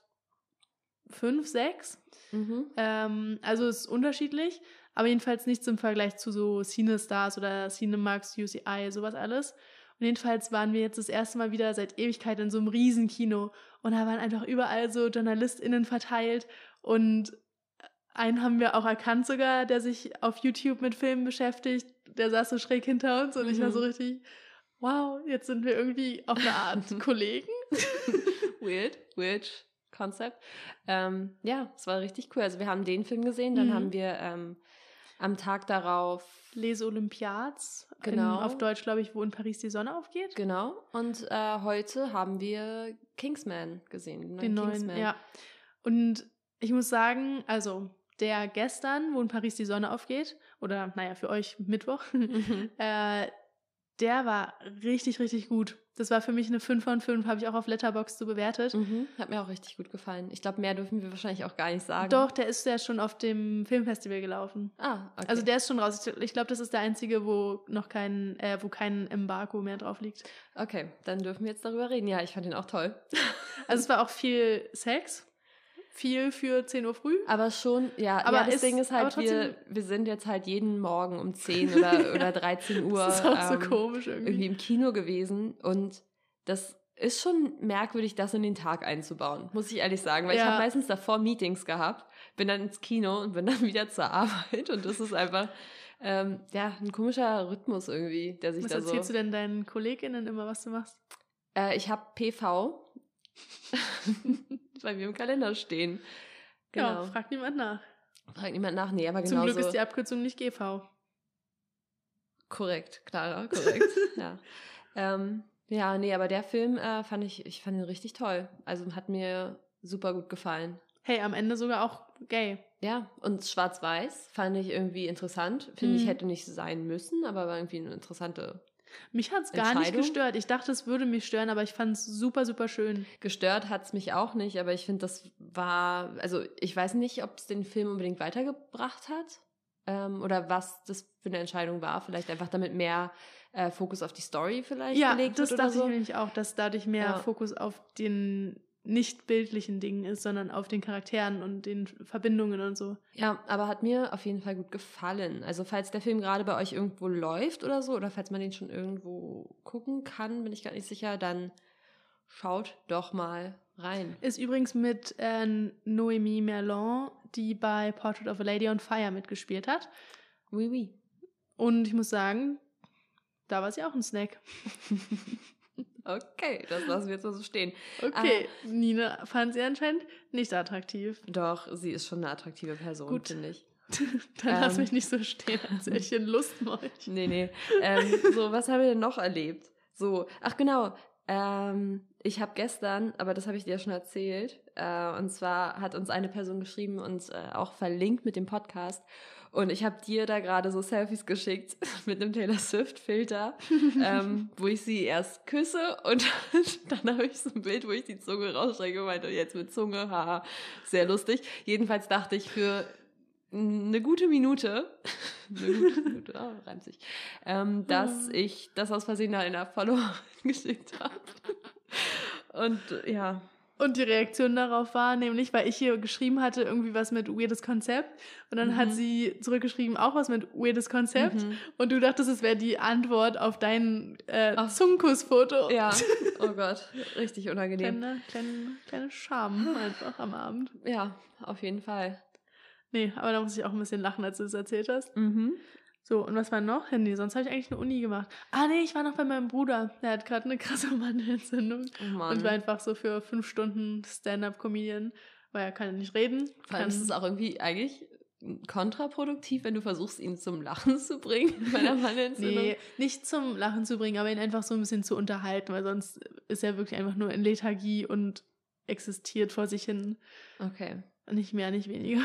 Speaker 1: fünf, sechs.
Speaker 2: Mhm.
Speaker 1: Ähm, also ist unterschiedlich, aber jedenfalls nichts im Vergleich zu so Cinestars oder Cinemax, UCI, sowas alles. Und jedenfalls waren wir jetzt das erste Mal wieder seit Ewigkeit in so einem Riesenkino und da waren einfach überall so JournalistInnen verteilt und einen haben wir auch erkannt sogar, der sich auf YouTube mit Filmen beschäftigt. Der saß so schräg hinter uns und ich war
Speaker 2: Mhm.
Speaker 1: so richtig, wow, jetzt sind wir irgendwie auf eine Art Kollegen.
Speaker 2: weird, weird Concept. Ähm, ja, es war richtig cool. Also wir haben den Film gesehen, dann
Speaker 1: Mhm.
Speaker 2: haben wir ähm, am Tag darauf
Speaker 1: Les Olympiades,
Speaker 2: Genau.
Speaker 1: in, auf Deutsch glaube ich, wo in Paris die Sonne aufgeht.
Speaker 2: Genau. Und äh, heute haben wir Kingsman gesehen.
Speaker 1: Den neuen,
Speaker 2: Kingsman.
Speaker 1: ja. Und ich muss sagen, also der gestern, wo in Paris die Sonne aufgeht, oder naja, für euch Mittwoch,
Speaker 2: Mhm.
Speaker 1: äh, der war richtig, richtig gut. Das war für mich eine 5 von 5, habe ich auch auf Letterbox so bewertet.
Speaker 2: Mhm. Hat mir auch richtig gut gefallen. Ich glaube, mehr dürfen wir wahrscheinlich auch gar nicht sagen.
Speaker 1: Doch, der ist ja schon auf dem Filmfestival gelaufen.
Speaker 2: Ah, okay.
Speaker 1: Also der ist schon raus. Ich- glaube, das ist der einzige, wo noch kein, äh, wo kein Embargo mehr drauf liegt.
Speaker 2: okay, dann dürfen wir jetzt darüber reden. Ja, ich fand ihn auch toll.
Speaker 1: Also es war auch viel Sex. Viel für 10 Uhr früh.
Speaker 2: Aber schon, ja,
Speaker 1: Aber
Speaker 2: ja das
Speaker 1: ist-
Speaker 2: Ding ist halt, wir, wir sind jetzt halt jeden Morgen um 10 oder, oder 13 Uhr
Speaker 1: Das ist auch so
Speaker 2: ähm,
Speaker 1: komisch irgendwie.
Speaker 2: irgendwie im Kino gewesen und das ist schon merkwürdig, das in den Tag einzubauen, muss ich ehrlich sagen, weil ich
Speaker 1: Ja.
Speaker 2: habe meistens davor Meetings gehabt, bin dann ins Kino und bin dann wieder zur Arbeit und das ist einfach ähm, ja ein komischer Rhythmus irgendwie, der sich
Speaker 1: Was
Speaker 2: da so.
Speaker 1: erzählst du denn deinen KollegInnen immer, was du machst?
Speaker 2: Äh, ich habe PV bei mir im Kalender stehen. Genau.
Speaker 1: Ja, fragt niemand nach.
Speaker 2: Fragt niemand nach. Nee, aber
Speaker 1: Zum
Speaker 2: genau
Speaker 1: Glück ist die Abkürzung nicht GV.
Speaker 2: Korrekt, Clara, korrekt. ja. Ähm, ja, nee, aber der Film äh, fand ich, ich fand ihn richtig toll. Also hat mir super gut gefallen.
Speaker 1: Hey, am Ende sogar auch gay.
Speaker 2: Ja, und Schwarz-Weiß fand ich irgendwie interessant. Finde ich,
Speaker 1: Mhm.
Speaker 2: hätte nicht sein müssen, aber war irgendwie eine interessante.
Speaker 1: Mich hat's gar nicht gestört. Ich dachte, es würde mich stören, aber ich fand's super, super schön.
Speaker 2: Gestört hat's mich auch nicht, aber ich finde, das war, also ich weiß nicht, ob es den Film unbedingt weitergebracht hat ähm, oder was das für eine Entscheidung war. Vielleicht einfach damit mehr äh, Fokus auf die Story vielleicht
Speaker 1: Ja,
Speaker 2: gelegt
Speaker 1: das
Speaker 2: wird oder
Speaker 1: dachte
Speaker 2: so.
Speaker 1: ich nämlich auch, dass dadurch mehr
Speaker 2: Ja.
Speaker 1: Fokus auf den nicht bildlichen Dingen ist, sondern auf den Charakteren und den Verbindungen und so.
Speaker 2: Ja, aber hat mir auf jeden Fall gut gefallen. Also falls der Film gerade bei euch irgendwo läuft oder so, oder falls man den schon irgendwo gucken kann, bin ich gar nicht sicher, dann schaut doch mal rein.
Speaker 1: Ist übrigens mit äh, Noémie Merlon, die bei Portrait of a Lady on Fire mitgespielt hat.
Speaker 2: Oui, oui.
Speaker 1: Und ich muss sagen, da war sie auch ein Snack.
Speaker 2: Okay, das lassen wir jetzt mal so stehen.
Speaker 1: Okay, Nina fand sie anscheinend nicht attraktiv.
Speaker 2: Doch, sie ist schon eine attraktive Person,
Speaker 1: Gut.
Speaker 2: finde ich.
Speaker 1: Dann lass
Speaker 2: Ähm.
Speaker 1: mich nicht so stehen, als ich ein Lustmolch.
Speaker 2: Nee, nee. Ähm, so, was haben wir denn noch erlebt? So, ach genau. Ähm, ich habe gestern, aber das habe ich dir ja schon erzählt, äh, und zwar hat uns eine Person geschrieben und äh, auch verlinkt mit dem Podcast. Und ich habe dir da gerade so Selfies geschickt mit einem Taylor Swift-Filter, ähm, wo ich sie erst küsse und dann habe ich so ein Bild, wo ich die Zunge rausstrecke und meinte, jetzt mit Zunge, haha, sehr lustig. Jedenfalls dachte ich für eine gute Minute, eine gute Minute, oh, reimt sich, ähm, dass ich das aus Versehen einer Followerin geschickt habe. Und ja.
Speaker 1: Und die Reaktion darauf war nämlich, weil ich hier geschrieben hatte, irgendwie was mit weirdes Konzept. Und dann mhm. hat sie zurückgeschrieben, auch was mit weirdes Konzept. Mhm. Und du dachtest, es wäre die Antwort auf dein äh, Zungenkussfoto.
Speaker 2: Ja, oh Gott, richtig unangenehm.
Speaker 1: Kleine, kleine, kleine Scham einfach am Abend.
Speaker 2: Ja, auf jeden Fall.
Speaker 1: Nee, aber da muss ich auch ein bisschen lachen, als du es erzählt hast. Mhm. So, und was war noch? Nee, sonst habe ich eigentlich eine Uni gemacht. Ah, nee, ich war noch bei meinem Bruder. Der hat gerade eine krasse Mandelentzündung. Oh Mann. Und war einfach so für fünf Stunden Stand-up-Comedian, weil er kann ja nicht reden.
Speaker 2: Vor allem ist es auch irgendwie eigentlich kontraproduktiv, wenn du versuchst, ihn zum Lachen zu bringen bei der Mandelentzündung.
Speaker 1: nee, nicht zum Lachen zu bringen, aber ihn einfach so ein bisschen zu unterhalten, weil sonst ist er wirklich einfach nur in Lethargie und existiert vor sich hin.
Speaker 2: Okay.
Speaker 1: Nicht mehr, nicht weniger.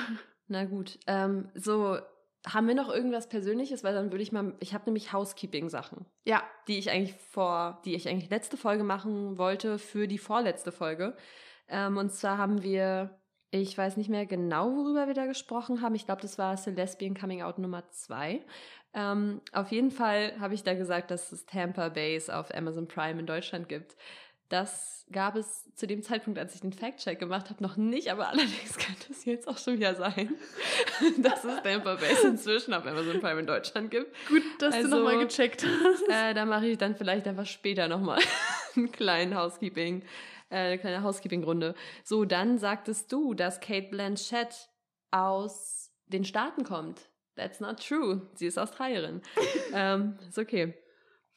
Speaker 2: Na gut. Ähm, so, haben wir noch irgendwas Persönliches? Weil dann würde ich mal, ich habe nämlich Housekeeping-Sachen.
Speaker 1: Ja.
Speaker 2: Die ich eigentlich vor, die ich eigentlich letzte Folge machen wollte für die vorletzte Folge. Ähm, und zwar haben wir, ich weiß nicht mehr genau, worüber wir da gesprochen haben. Ich glaube, das war Celestian Coming Out Nummer 2. Ähm, auf jeden Fall habe ich da gesagt, dass es Tampa Base auf Amazon Prime in Deutschland gibt. Das gab es zu dem Zeitpunkt, als ich den Fact-Check gemacht habe, noch nicht, aber allerdings könnte es jetzt auch schon wieder sein, dass es Tampa Base inzwischen auf Amazon Prime in Deutschland gibt.
Speaker 1: Gut, dass also, du nochmal gecheckt hast.
Speaker 2: Äh, da mache ich dann vielleicht einfach später nochmal einen kleinen Housekeeping, äh, eine kleine Housekeeping-Runde. So, dann sagtest du, dass Kate Blanchett aus den Staaten kommt. That's not true. Sie ist Australierin. ähm, ist okay.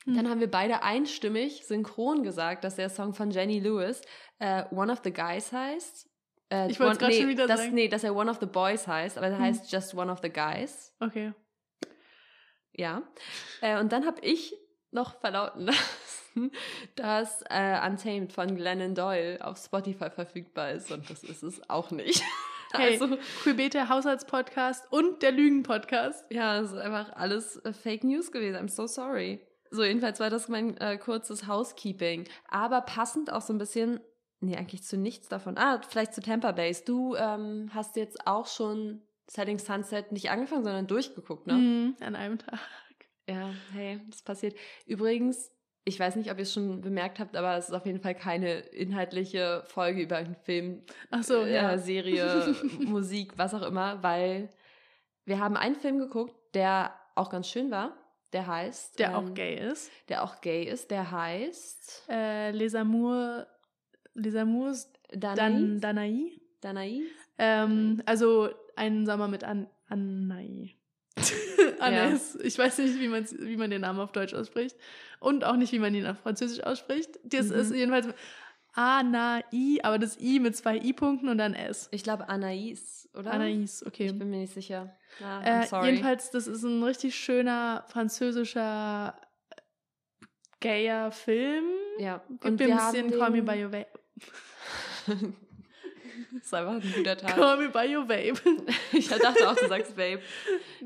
Speaker 2: Dann haben wir beide einstimmig synchron gesagt, dass der Song von Jenny Lewis äh, One of the Guys heißt.
Speaker 1: Äh, ich wollte gerade nee, schon wieder
Speaker 2: das,
Speaker 1: sagen.
Speaker 2: Nee, dass er One of the Boys heißt, aber er hm. heißt Just One of the Guys.
Speaker 1: Okay.
Speaker 2: Ja. Äh, und dann habe ich noch verlauten lassen, dass äh, Untamed von Glennon Doyle auf Spotify verfügbar ist und das ist es auch nicht.
Speaker 1: Hey, also, Quibete Haushaltspodcast und der Lügen-Podcast.
Speaker 2: Ja, es ist einfach alles äh, Fake News gewesen. I'm so sorry. So, jedenfalls war das mein äh, kurzes Housekeeping. Aber passend auch so ein bisschen, nee, eigentlich zu nichts davon. Ah, vielleicht zu Tampa Base. Du ähm, hast jetzt auch schon Setting Sunset nicht angefangen, sondern durchgeguckt, ne?
Speaker 1: Mm, an einem Tag.
Speaker 2: Ja, hey, das passiert. Übrigens, ich weiß nicht, ob ihr es schon bemerkt habt, aber es ist auf jeden Fall keine inhaltliche Folge über einen Film,
Speaker 1: Ach so, äh, ja.
Speaker 2: Serie, Musik, was auch immer, weil wir haben einen Film geguckt, der auch ganz schön war der heißt.
Speaker 1: Der ähm, auch gay ist.
Speaker 2: Der auch gay ist. Der heißt.
Speaker 1: Äh, Les Amours. Les Amours. Dan, Danaï.
Speaker 2: Danaï.
Speaker 1: Ähm, also ein Sommer mit An Anai. Annes. Ja. Ich weiß nicht, wie man, wie man den Namen auf Deutsch ausspricht. Und auch nicht, wie man ihn auf Französisch ausspricht. Das mhm. ist jedenfalls Anai, aber das I mit zwei I-Punkten und dann S.
Speaker 2: Ich glaube Anais, oder?
Speaker 1: Anais, okay.
Speaker 2: Ich bin mir nicht sicher.
Speaker 1: Ah, äh, jedenfalls, das ist ein richtig schöner französischer gayer Film.
Speaker 2: Ja.
Speaker 1: Gibt und mir ein bisschen Call Me By Your Vape.
Speaker 2: das ist einfach ein guter Tag.
Speaker 1: Call Me By Your Vape.
Speaker 2: ich dachte auch, du sagst Vape.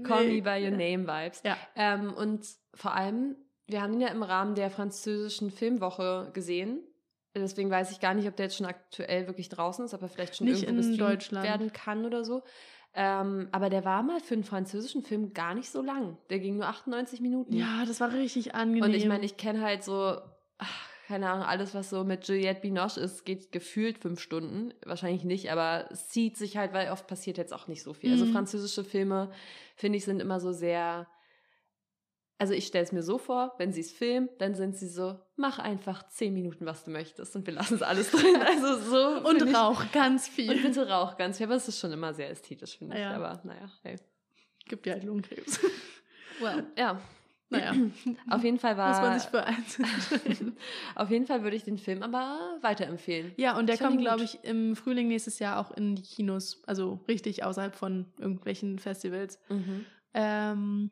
Speaker 2: Call nee. Me By Your Name Vibes.
Speaker 1: Ja.
Speaker 2: Ähm, und vor allem, wir haben ihn ja im Rahmen der französischen Filmwoche gesehen. Deswegen weiß ich gar nicht, ob der jetzt schon aktuell wirklich draußen ist, aber vielleicht schon
Speaker 1: nicht
Speaker 2: irgendwo
Speaker 1: in Deutschland
Speaker 2: werden kann oder so. Ähm, aber der war mal für einen französischen Film gar nicht so lang. Der ging nur 98 Minuten.
Speaker 1: Ja, das war richtig angenehm.
Speaker 2: Und ich meine, ich kenne halt so, ach, keine Ahnung, alles, was so mit Juliette Binoche ist, geht gefühlt fünf Stunden. Wahrscheinlich nicht, aber es zieht sich halt, weil oft passiert jetzt auch nicht so viel. Also mhm. Also französische Filme, finde ich, sind immer so sehr also ich stelle es mir so vor, wenn sie es filmen, dann sind sie so, mach einfach zehn Minuten, was du möchtest und wir lassen es alles drin. Also so.
Speaker 1: und rauch ich, ganz viel.
Speaker 2: Und bitte rauch ganz viel. Aber es ist schon immer sehr ästhetisch, finde
Speaker 1: ja.
Speaker 2: ich. Aber naja, hey.
Speaker 1: Gibt ja halt Lungenkrebs.
Speaker 2: Well, ja.
Speaker 1: Naja.
Speaker 2: Auf jeden Fall war.
Speaker 1: Muss man sich eins
Speaker 2: Auf jeden Fall würde ich den Film aber weiterempfehlen.
Speaker 1: Ja, und der kommt, glaube ich, im Frühling nächstes Jahr auch in die Kinos. Also richtig außerhalb von irgendwelchen Festivals.
Speaker 2: Mhm.
Speaker 1: Ähm,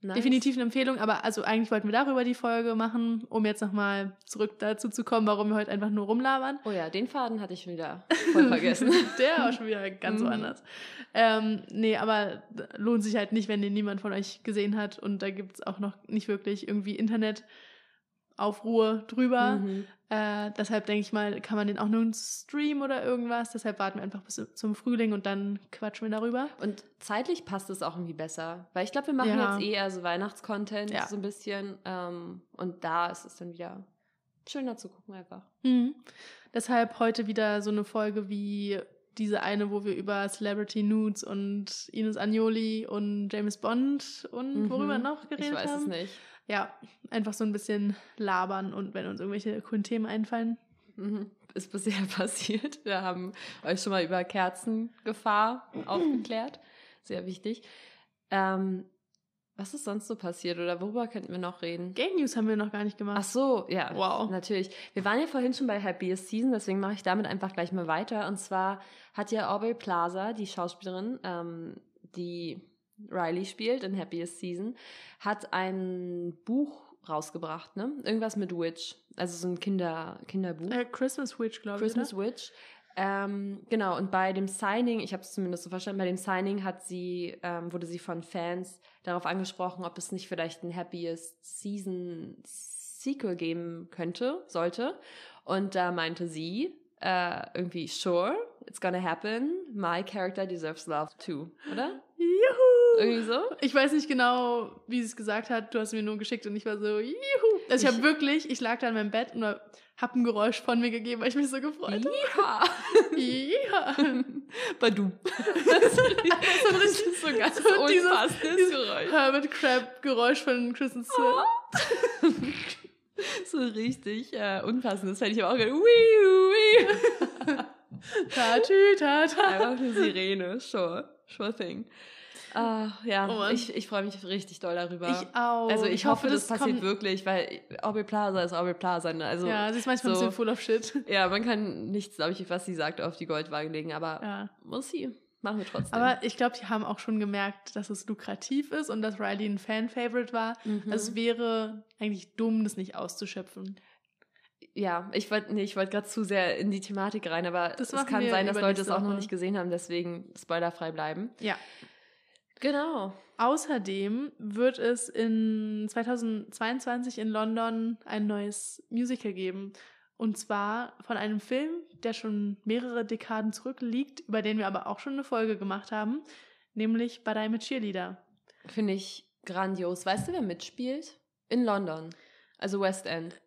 Speaker 1: Nice. Definitiv eine Empfehlung, aber also eigentlich wollten wir darüber die Folge machen, um jetzt nochmal zurück dazu zu kommen, warum wir heute einfach nur rumlabern.
Speaker 2: Oh ja, den Faden hatte ich schon wieder voll vergessen.
Speaker 1: Der war schon wieder ganz woanders. Ähm, nee, aber lohnt sich halt nicht, wenn den niemand von euch gesehen hat und da gibt es auch noch nicht wirklich irgendwie Internet Aufruhr drüber.
Speaker 2: Mhm.
Speaker 1: Äh, deshalb denke ich mal, kann man den auch nur streamen oder irgendwas. Deshalb warten wir einfach bis zum Frühling und dann quatschen wir darüber.
Speaker 2: Und zeitlich passt es auch irgendwie besser. Weil ich glaube, wir machen
Speaker 1: Ja.
Speaker 2: jetzt eh eher so Weihnachtscontent,
Speaker 1: Ja.
Speaker 2: so ein bisschen. Ähm, und da ist es dann wieder schöner zu gucken einfach.
Speaker 1: Mhm. Deshalb heute wieder so eine Folge wie diese eine, wo wir über Celebrity Nudes und Ines Agnoli und James Bond und worüber
Speaker 2: Mhm.
Speaker 1: noch geredet
Speaker 2: Ich weiß
Speaker 1: haben.
Speaker 2: es nicht.
Speaker 1: Ja, einfach so ein bisschen labern und wenn uns irgendwelche coolen Themen einfallen.
Speaker 2: Mhm. Ist bisher passiert. Wir haben euch schon mal über Kerzengefahr aufgeklärt. Sehr wichtig. Ähm, was ist sonst so passiert oder worüber könnten wir noch reden?
Speaker 1: Game News haben wir noch gar nicht gemacht.
Speaker 2: Ach so, ja.
Speaker 1: Wow.
Speaker 2: Natürlich. Wir waren ja vorhin schon bei Happiest Season, deswegen mache ich damit einfach gleich mal weiter. Und zwar hat ja Aubrey Plaza, die Schauspielerin, ähm, die Riley spielt in Happiest Season, hat ein Buch rausgebracht, ne? Irgendwas mit Witch. Also so ein Kinder, Kinderbuch.
Speaker 1: Äh, Christmas Witch, glaube ich.
Speaker 2: Christmas
Speaker 1: Oder?
Speaker 2: Witch. Ähm, genau, und bei dem Signing, ich habe es zumindest so verstanden, bei dem Signing hat sie, ähm, wurde sie von Fans darauf angesprochen, ob es nicht vielleicht ein Happiest Season Sequel geben könnte, sollte. Und da meinte sie äh, irgendwie, sure, it's gonna happen. My character deserves love too, oder? Irgendwie so?
Speaker 1: Ich weiß nicht genau, wie sie es gesagt hat. Du hast mir nur geschickt und ich war so, juhu. Also ich habe
Speaker 2: Ich-
Speaker 1: wirklich, ich lag da in meinem Bett und hab ein Geräusch von mir gegeben, weil ich mich so gefreut habe.
Speaker 2: Ja. Badu.
Speaker 1: ein richtig
Speaker 2: so ganz
Speaker 1: so dieses-
Speaker 2: unpassendes
Speaker 1: dieses
Speaker 2: Geräusch.
Speaker 1: Hermit Crab Geräusch von Kristen Stewart.
Speaker 2: so richtig äh, unpassend. Das hätte ich aber auch wiu.
Speaker 1: Tatü, tata.
Speaker 2: Einfach eine Sirene. Sure. Sure thing. Ah, ja,
Speaker 1: Oh
Speaker 2: ich, ich freue mich richtig doll darüber.
Speaker 1: Ich auch.
Speaker 2: also ich, hoffe, das, passiert
Speaker 1: kommt-
Speaker 2: wirklich, weil Aubrey Plaza ist Aubrey Plaza. Ne? Also
Speaker 1: Ja, sie ist manchmal
Speaker 2: so-
Speaker 1: ein bisschen full of shit.
Speaker 2: ja, man kann nichts, glaube ich, was sie sagt, auf die Goldwaage legen, aber
Speaker 1: Ja.
Speaker 2: we'll see. Machen wir trotzdem.
Speaker 1: Aber ich glaube, die haben auch schon gemerkt, dass es lukrativ ist und dass Riley ein Fan-Favorite war.
Speaker 2: Mhm.
Speaker 1: Also es wäre eigentlich dumm, das nicht auszuschöpfen.
Speaker 2: Ja, ich wollte nee, ich wollte gerade zu sehr in die Thematik rein, aber
Speaker 1: Das
Speaker 2: es kann sein, dass Leute es auch noch nicht gesehen haben, deswegen spoilerfrei bleiben.
Speaker 1: Ja.
Speaker 2: Genau.
Speaker 1: Außerdem wird es in 2022 in London ein neues Musical geben. Und zwar von einem Film, der schon mehrere Dekaden zurückliegt, über den wir aber auch schon eine Folge gemacht haben, nämlich I'm a Cheerleader.
Speaker 2: Finde ich grandios. Weißt du, wer mitspielt? In London. Also West End.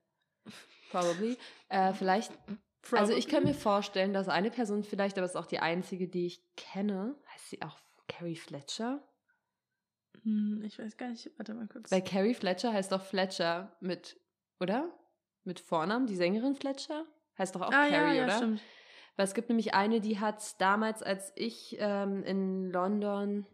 Speaker 2: Probably. Äh, vielleicht. Also ich kann mir vorstellen, dass eine Person vielleicht, aber es ist auch die einzige, die ich kenne. Heißt sie auch Carrie Fletcher?
Speaker 1: Hm, ich weiß gar nicht, warte mal kurz.
Speaker 2: Weil Carrie Fletcher heißt doch Fletcher mit, oder? Mit Vornamen, die Sängerin Fletcher? Heißt doch auch
Speaker 1: ah,
Speaker 2: Carrie,
Speaker 1: ja, ja,
Speaker 2: oder?
Speaker 1: stimmt.
Speaker 2: Weil es gibt nämlich eine, die hat damals, als ich ähm, in London,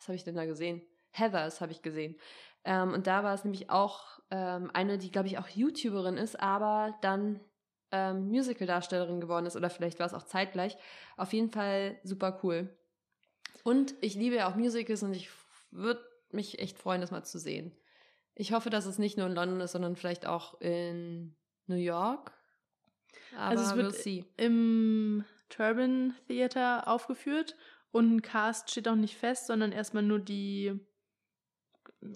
Speaker 2: was habe ich denn da gesehen? Heathers habe ich gesehen. Ähm, und da war es nämlich auch ähm, eine, die, glaube ich, auch YouTuberin ist, aber dann ähm, Musical-Darstellerin geworden ist. Oder vielleicht war es auch zeitgleich. Auf jeden Fall super cool. Und ich liebe ja auch Musicals und ich würde mich echt freuen, das mal zu sehen. Ich hoffe, dass es nicht nur in London ist, sondern vielleicht auch in New York. Aber
Speaker 1: Also es wird-
Speaker 2: we'll.
Speaker 1: Im Turban Theater aufgeführt und ein Cast steht auch nicht fest, sondern erstmal nur die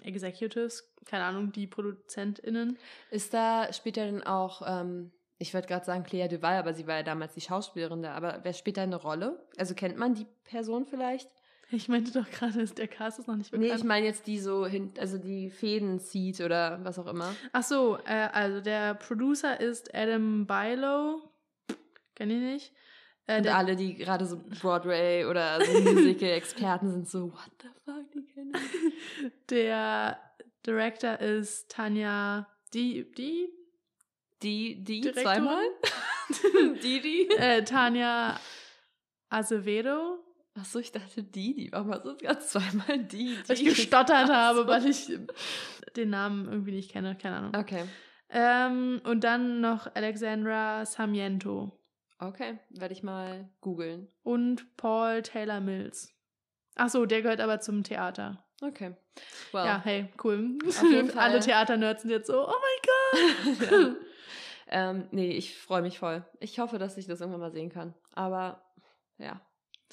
Speaker 1: Executives, keine Ahnung, die ProduzentInnen.
Speaker 2: Ist da, spielt er denn auch, ähm, ich würde gerade sagen Clea Duval, aber sie war ja damals die Schauspielerin da, aber wer spielt da eine Rolle? Also kennt man die Person vielleicht?
Speaker 1: Ich meinte doch gerade, der Cast ist noch nicht
Speaker 2: Nee,
Speaker 1: bekannt.
Speaker 2: ich meine jetzt die so hin, also die Fäden zieht oder was auch immer.
Speaker 1: Ach so, äh, also der Producer ist Adam Bilo. Kenn ich nicht. Äh,
Speaker 2: Und alle, die gerade so Broadway oder so Musical-Experten sind so, what the fuck, die kennen ich.
Speaker 1: der Director ist Tanja die, die,
Speaker 2: Die, die, zweimal? die?
Speaker 1: äh, Tanja Azevedo,
Speaker 2: Achso, ich dachte die. Warum hast du gerade zweimal die,
Speaker 1: weil ich gestottert habe, weil ich den Namen irgendwie nicht kenne, keine Ahnung.
Speaker 2: Okay,
Speaker 1: Ähm, und dann noch Alexandra Samiento
Speaker 2: okay, werde ich mal googeln.
Speaker 1: und Paul Taylor Mills. Ach so, der gehört aber zum Theater.
Speaker 2: Okay. Well,
Speaker 1: Ja, hey, cool. Alle Theaternerds sind jetzt so, oh mein Gott.
Speaker 2: ja. ähm, nee, ich freue mich voll. Ich hoffe, dass ich das irgendwann mal sehen kann. Aber ja,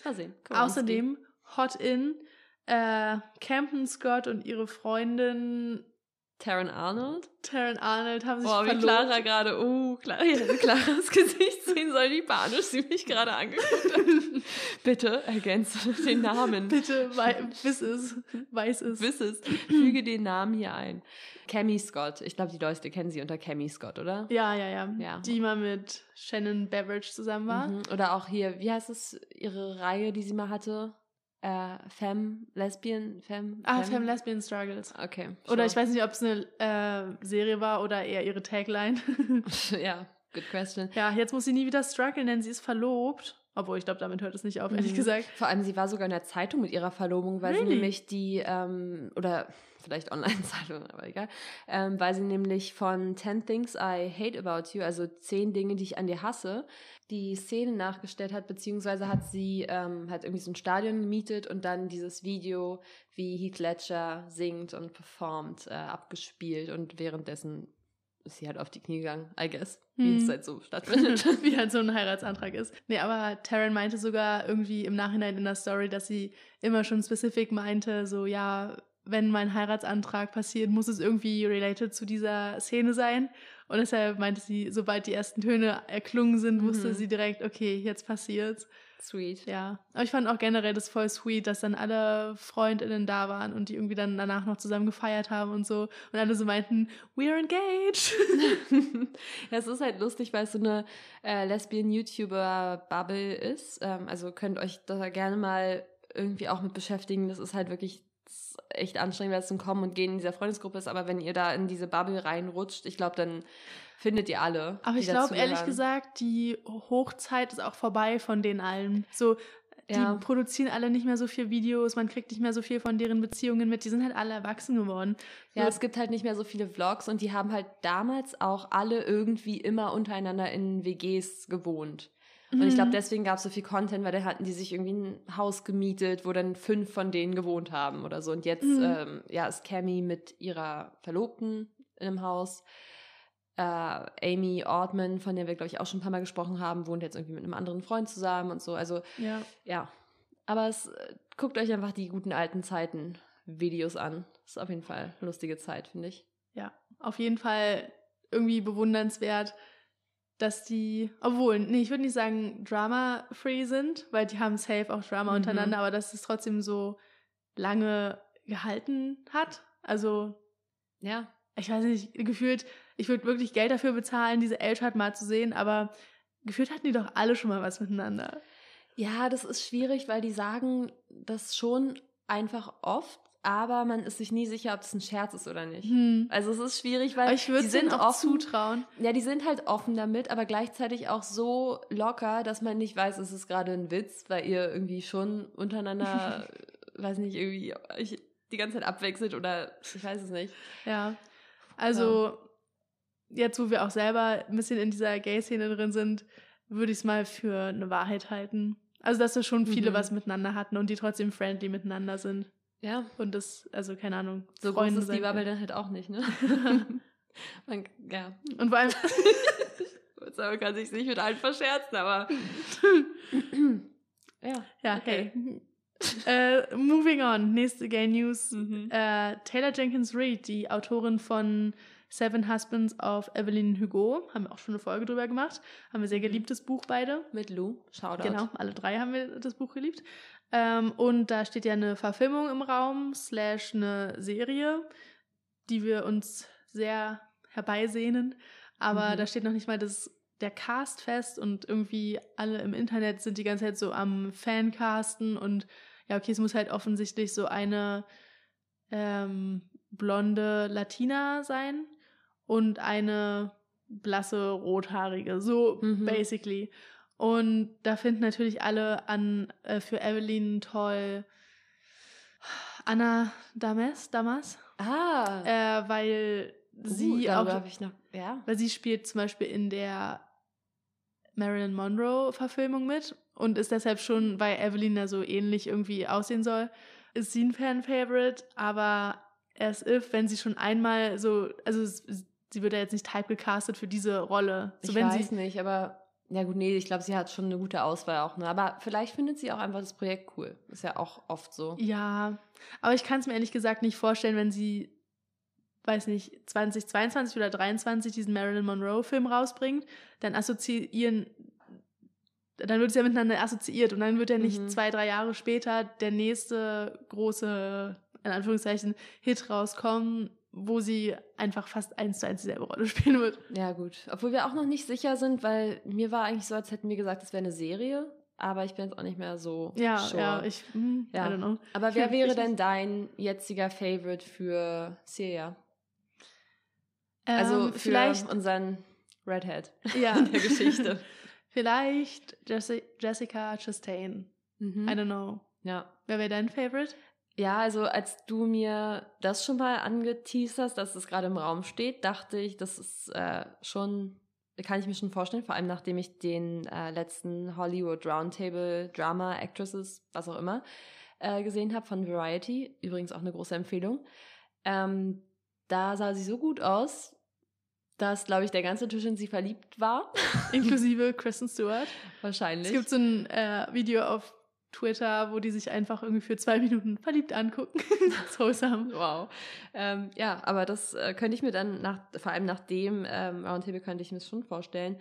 Speaker 2: mal sehen. Kowalski.
Speaker 1: Außerdem Hot In, äh, Camden Scott und ihre Freundin
Speaker 2: Taryn Arnold.
Speaker 1: Taryn Arnold haben sich
Speaker 2: Boah, wie
Speaker 1: verlobt.
Speaker 2: Clara gerade, oh, Clara, ihr hättet Claras Gesicht sehen sollen, wie panisch sie mich gerade angeguckt hat. Bitte ergänze den Namen.
Speaker 1: Bitte, wei wiss es, weiß es.
Speaker 2: Wiss es. Füge den Namen hier ein. Cammy Scott. Ich glaube, die Leute kennen sie unter Cammy Scott, oder?
Speaker 1: Ja, ja, ja,
Speaker 2: Ja.
Speaker 1: Die mal mit Shannon Beveridge zusammen war.
Speaker 2: Mhm. Oder auch hier, wie heißt es, ihre Reihe, die sie mal hatte? Äh, Femme, Lesbian, Femme?
Speaker 1: Ah, Femme Lesbian Struggles.
Speaker 2: Okay.
Speaker 1: Oder
Speaker 2: sure.
Speaker 1: ich weiß nicht, ob es eine äh, Serie war oder eher ihre Tagline.
Speaker 2: ja, good question.
Speaker 1: ja, jetzt muss sie nie wieder strugglen, denn sie ist verlobt. Obwohl, ich glaube, damit hört es nicht auf, ehrlich
Speaker 2: Mhm.
Speaker 1: gesagt.
Speaker 2: Vor allem, sie war sogar in der Zeitung mit ihrer Verlobung, weil sie
Speaker 1: Really?
Speaker 2: nämlich die, ähm, oder vielleicht Online-Zeitung, aber egal, ähm, weil sie nämlich von 10 Things I Hate About You, also 10 Dinge, die ich an dir hasse, die Szene nachgestellt hat, beziehungsweise hat sie ähm, hat irgendwie so ein Stadion gemietet und dann dieses Video, wie Heath Ledger singt und performt, äh, abgespielt und währenddessen ist sie halt auf die Knie gegangen, I guess, wie
Speaker 1: Hm.
Speaker 2: es halt so stattfindet.
Speaker 1: Wie halt so ein Heiratsantrag ist. Nee, aber Taryn meinte sogar irgendwie im Nachhinein in der Story, dass sie immer schon spezifisch meinte, so ja, wenn mein Heiratsantrag passiert, muss es irgendwie related zu dieser Szene sein. Und deshalb meinte sie, sobald die ersten Töne erklungen sind, wusste
Speaker 2: Mhm.
Speaker 1: sie direkt, okay, jetzt passiert's.
Speaker 2: Sweet.
Speaker 1: Ja. Aber ich fand auch generell das voll sweet, dass dann alle FreundInnen da waren und die irgendwie dann danach noch zusammen gefeiert haben und so. Und alle so meinten, we're engaged.
Speaker 2: ja, es ist halt lustig, weil es so eine äh, Lesbian-YouTuber-Bubble ist. Ähm, also könnt euch da gerne mal irgendwie auch mit beschäftigen. Das ist halt wirklich echt anstrengend, weil es ein Kommen und Gehen in dieser Freundesgruppe ist. Aber wenn ihr da in diese Bubble reinrutscht, ich glaube, dann findet ihr alle.
Speaker 1: Aber ich glaube, ehrlich gesagt, die Hochzeit ist auch vorbei von den allen. So, die
Speaker 2: Ja.
Speaker 1: produzieren alle nicht mehr so viel Videos, man kriegt nicht mehr so viel von deren Beziehungen mit. Die sind halt alle erwachsen geworden.
Speaker 2: Ja,
Speaker 1: So,
Speaker 2: es gibt halt nicht mehr so viele Vlogs und die haben halt damals auch alle irgendwie immer untereinander in WGs gewohnt. Und ich glaube,
Speaker 1: Mhm.
Speaker 2: deswegen gab es so viel Content, weil da hatten die sich irgendwie ein Haus gemietet, wo dann fünf von denen gewohnt haben oder so. Und jetzt
Speaker 1: Mhm.
Speaker 2: ähm, ja, ist Cammy mit ihrer Verlobten in einem Haus. Äh, Amy Ortman, von der wir, glaube ich, auch schon ein paar Mal gesprochen haben, wohnt jetzt irgendwie mit einem anderen Freund zusammen und so. Also
Speaker 1: ja.
Speaker 2: ja, aber es, äh, guckt euch einfach die guten alten Zeiten Videos an. Ist auf jeden Fall eine lustige Zeit, finde ich.
Speaker 1: Ja, auf jeden Fall irgendwie bewundernswert, dass die, obwohl, nee, ich würde nicht sagen drama-free sind, weil die haben safe auch Drama
Speaker 2: Mhm.
Speaker 1: untereinander, aber dass es trotzdem so lange gehalten hat. Also,
Speaker 2: Ja,
Speaker 1: ich weiß nicht, gefühlt, ich würde wirklich Geld dafür bezahlen, diese Eltern mal zu sehen, aber gefühlt hatten die doch alle schon mal was miteinander.
Speaker 2: Ja, das ist schwierig, weil die sagen das schon einfach oft, aber man ist sich nie sicher, ob das ein Scherz ist oder nicht.
Speaker 1: Hm.
Speaker 2: Also es ist schwierig, weil
Speaker 1: ich würde
Speaker 2: die
Speaker 1: es
Speaker 2: sind
Speaker 1: auch
Speaker 2: offen.
Speaker 1: zutrauen.
Speaker 2: Ja, die sind halt offen damit, aber gleichzeitig auch so locker, dass man nicht weiß, ist es gerade ein Witz, weil ihr irgendwie schon untereinander, weiß nicht, irgendwie euch die ganze Zeit abwechselt oder ich weiß es nicht.
Speaker 1: Ja. Also, jetzt, wo wir auch selber ein bisschen in dieser Gay-Szene drin sind, würde ich es mal für eine Wahrheit halten. Also, dass da schon viele
Speaker 2: Mhm.
Speaker 1: was miteinander hatten und die trotzdem friendly miteinander sind.
Speaker 2: Ja,
Speaker 1: Und das, also keine Ahnung.
Speaker 2: so
Speaker 1: Freunde
Speaker 2: groß ist die Bubble dann halt auch nicht, ne? man, ja,
Speaker 1: Und vor allem,
Speaker 2: man kann sich nicht mit allen verscherzen, aber ja.
Speaker 1: ja,
Speaker 2: Okay.
Speaker 1: hey. äh, moving on, nächste Gay News.
Speaker 2: Mhm.
Speaker 1: Äh, Taylor Jenkins Reid, die Autorin von Seven Husbands of Evelyn Hugo, haben wir auch schon eine Folge drüber gemacht. Haben wir sehr geliebtes Buch beide.
Speaker 2: Mit Lou, Shoutout.
Speaker 1: Genau, alle drei haben wir das Buch geliebt. Ähm, und da steht ja eine Verfilmung im Raum, slash eine Serie, die wir uns sehr herbeisehnen. Aber
Speaker 2: Mhm.
Speaker 1: da steht noch nicht mal das, der Cast fest und irgendwie alle im Internet sind die ganze Zeit so am Fancasten und ja, okay, es muss halt offensichtlich so eine ähm, blonde Latina sein und eine blasse rothaarige, so
Speaker 2: Mhm.
Speaker 1: basically. Und da finden natürlich alle an äh, für Evelyn toll Anna Damas, Damas
Speaker 2: Ah,
Speaker 1: äh, weil sie
Speaker 2: darüber
Speaker 1: auch,
Speaker 2: noch, ja.
Speaker 1: weil sie spielt zum Beispiel in der Marilyn Monroe Verfilmung mit und ist deshalb schon, weil Evelyn da so ähnlich irgendwie aussehen soll, ist sie ein Fan-Favorite, aber as if, wenn sie schon einmal so, also sie wird ja jetzt nicht typecastet für diese Rolle. So,
Speaker 2: ich
Speaker 1: wenn
Speaker 2: weiß
Speaker 1: sie,
Speaker 2: nicht, aber ja gut, nee, ich glaube, sie hat schon eine gute Auswahl auch, ne? Aber vielleicht findet sie auch einfach das Projekt cool. Ist ja auch oft so.
Speaker 1: Ja, aber ich kann es mir ehrlich gesagt nicht vorstellen, wenn sie weiß nicht, 2022 oder 2023 diesen Marilyn Monroe-Film rausbringt, dann assoziieren, dann wird es ja miteinander assoziiert und dann wird ja nicht
Speaker 2: Mhm.
Speaker 1: zwei, drei Jahre später der nächste große, in Anführungszeichen, Hit rauskommen, wo sie einfach fast eins zu eins dieselbe Rolle spielen wird.
Speaker 2: Ja, gut. Obwohl wir auch noch nicht sicher sind, weil mir war eigentlich so, als hätten wir gesagt, es wäre eine Serie. Aber ich bin jetzt auch nicht mehr so
Speaker 1: Ja,
Speaker 2: sure.
Speaker 1: ja, ich, hm,
Speaker 2: Ja.
Speaker 1: I don't know.
Speaker 2: Aber wer wäre denn dein jetziger Favorite für Celia? Also
Speaker 1: Ähm,
Speaker 2: für
Speaker 1: vielleicht,
Speaker 2: unseren Redhead
Speaker 1: ja,
Speaker 2: in der Geschichte.
Speaker 1: vielleicht Jessi Jessica Chastain.
Speaker 2: Mhm.
Speaker 1: I don't know.
Speaker 2: Ja.
Speaker 1: Wer wäre dein Favorite?
Speaker 2: Ja, also als du mir das schon mal angeteased hast, dass es gerade im Raum steht, dachte ich, das ist äh, schon, kann ich mir schon vorstellen, vor allem nachdem ich den äh, letzten Hollywood Roundtable Drama Actresses, was auch immer, äh, gesehen habe von Variety. Übrigens auch eine große Empfehlung. Ähm, da sah sie so gut aus, dass, glaube ich, der ganze Tisch in sie verliebt war.
Speaker 1: Inklusive Kristen Stewart.
Speaker 2: Wahrscheinlich.
Speaker 1: Es gibt so ein äh, Video auf Twitter, wo die sich einfach irgendwie für zwei Minuten verliebt angucken. so wholesome.
Speaker 2: Wow. Ähm, ja, aber das äh, könnte ich mir dann nach, vor allem nach dem ähm, Roundtable könnte ich mir das schon vorstellen.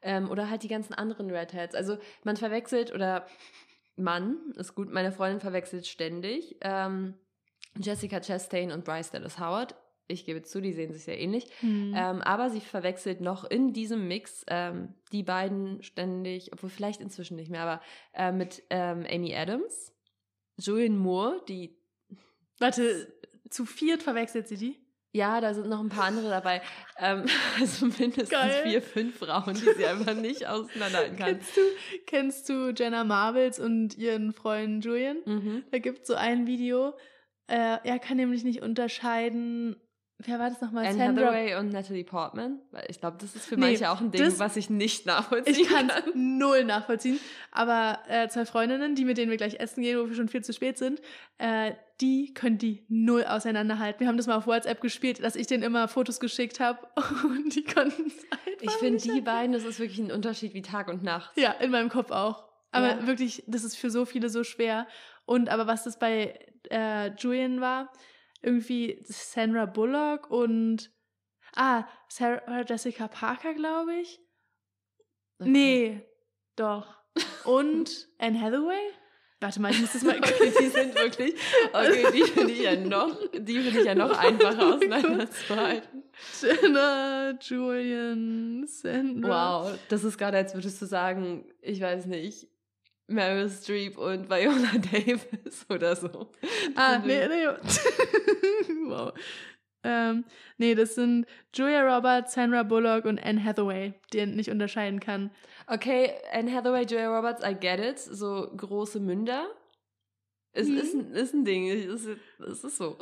Speaker 2: Ähm, oder halt die ganzen anderen Redheads. Also man verwechselt oder Mann, ist gut, meine Freundin verwechselt ständig. Ähm, Jessica Chastain und Bryce Dallas Howard. Ich gebe zu, die sehen sich sehr ähnlich.
Speaker 1: Hm.
Speaker 2: Ähm, aber sie verwechselt noch in diesem Mix ähm, die beiden ständig, obwohl vielleicht inzwischen nicht mehr, aber äh, mit ähm, Amy Adams, Julian Moore, die
Speaker 1: Warte, zu viert verwechselt sie die?
Speaker 2: Ja, da sind noch ein paar andere dabei. Ähm, also mindestens
Speaker 1: Geil.
Speaker 2: vier, fünf Frauen, die sie einfach nicht auseinanderhalten kann.
Speaker 1: Kennst du, kennst du Jenna Marbles und ihren Freund Julian?
Speaker 2: Mhm.
Speaker 1: Da gibt es so ein Video. Äh, er kann nämlich nicht unterscheiden. Wer war das nochmal?
Speaker 2: Anne
Speaker 1: Sandra
Speaker 2: Hathaway und Natalie Portman. Weil ich glaube, das ist für
Speaker 1: Nee,
Speaker 2: manche auch ein Ding,
Speaker 1: das-
Speaker 2: was ich nicht nachvollziehen
Speaker 1: Ich kann
Speaker 2: kann.
Speaker 1: es null nachvollziehen. Aber äh, zwei Freundinnen, die mit denen wir gleich essen gehen, wo wir schon viel zu spät sind, äh, die können die null auseinanderhalten. Wir haben das mal auf WhatsApp gespielt, dass ich denen immer Fotos geschickt habe und die konnten es einfach
Speaker 2: Ich finde, die beiden, das ist wirklich ein Unterschied wie Tag und Nacht.
Speaker 1: Ja, in meinem Kopf auch. Aber
Speaker 2: Ja.
Speaker 1: wirklich, das ist für so viele so schwer. Und aber was das bei äh, Julian war, irgendwie Sandra Bullock und ah, Sarah Jessica Parker, glaube ich.
Speaker 2: Okay.
Speaker 1: Nee, doch. Und Anne Hathaway? Warte mal, ich muss das mal.
Speaker 2: Okay, die sind wirklich, okay, die finde ich ja noch, die finde ich ja noch einfacher auseinanderzuhalten.
Speaker 1: Jenna, Julian, Sandra.
Speaker 2: Wow, das ist gerade, als würdest du sagen, ich weiß nicht, Meryl Streep und Viola Davis oder so.
Speaker 1: Ah, nee, nee. wow. Ähm, nee, das sind Julia Roberts, Sandra Bullock und Anne Hathaway, die er nicht unterscheiden kann.
Speaker 2: Okay, Anne Hathaway, Julia Roberts, I get it. So große Münder. Es
Speaker 1: Mhm.
Speaker 2: ist, ein, ist ein Ding. Es ist, es ist so.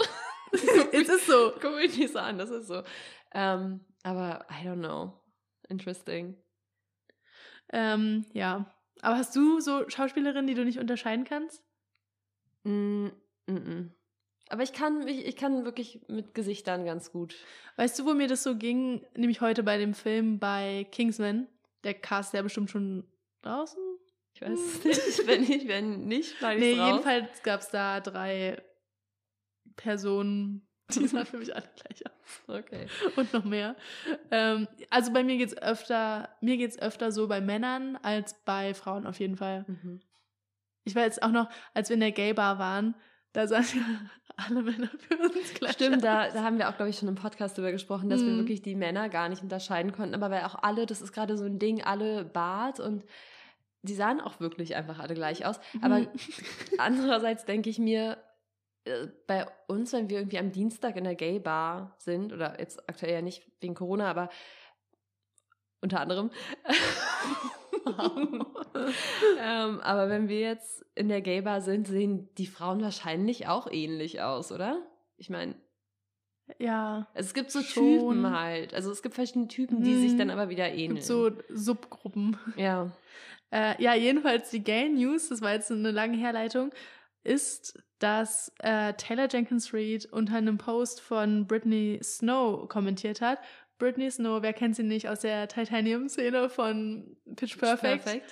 Speaker 1: es ist so.
Speaker 2: Guck mich nicht so an, das ist so. Ähm, aber I don't know. Interesting.
Speaker 1: Ähm, ja. Aber hast du so Schauspielerinnen, die du nicht unterscheiden kannst?
Speaker 2: Mm, mm, mm. Aber ich kann, ich, ich kann wirklich mit Gesichtern ganz gut.
Speaker 1: Weißt du, wo mir das so ging? Nämlich heute bei dem Film bei Kingsman. Der Cast ist ja bestimmt schon draußen.
Speaker 2: Ich weiß es nicht. Wenn nicht, wenn nicht, schneide
Speaker 1: Nee,
Speaker 2: raus.
Speaker 1: jedenfalls gab es da drei Personen, die sahen für mich alle gleich aus.
Speaker 2: Okay.
Speaker 1: und noch mehr. Ähm, also bei mir geht's öfter, mir geht's öfter so bei Männern als bei Frauen auf jeden Fall.
Speaker 2: Mhm.
Speaker 1: Ich war jetzt auch noch, als wir in der Gay-Bar waren, da sahen ja alle Männer für uns gleich
Speaker 2: Stimmt, da,
Speaker 1: aus.
Speaker 2: da haben wir auch, glaube ich, schon im Podcast drüber gesprochen, dass wir
Speaker 1: Mhm.
Speaker 2: wirklich die Männer gar nicht unterscheiden konnten. Aber weil auch alle, das ist gerade so ein Ding, alle Bart und die sahen auch wirklich einfach alle gleich aus. Aber
Speaker 1: Mhm.
Speaker 2: andererseits denke ich mir, bei uns, wenn wir irgendwie am Dienstag in der Gay Bar sind, oder jetzt aktuell ja nicht wegen Corona, aber unter anderem. ähm, aber wenn wir jetzt in der Gay Bar sind, sehen die Frauen wahrscheinlich auch ähnlich aus, oder? Ich meine,
Speaker 1: ja,
Speaker 2: es gibt so
Speaker 1: Schon.
Speaker 2: Typen halt. Also es gibt verschiedene Typen, die sich
Speaker 1: Mhm.
Speaker 2: dann aber wieder
Speaker 1: es
Speaker 2: ähneln.
Speaker 1: gibt so Subgruppen.
Speaker 2: ja.
Speaker 1: Äh, ja, jedenfalls die Gay News, das war jetzt eine lange Herleitung, ist, dass äh, Taylor Jenkins Reid unter einem Post von Britney Snow kommentiert hat. Britney Snow, wer kennt sie nicht aus der Titanium-Szene von Pitch Perfect?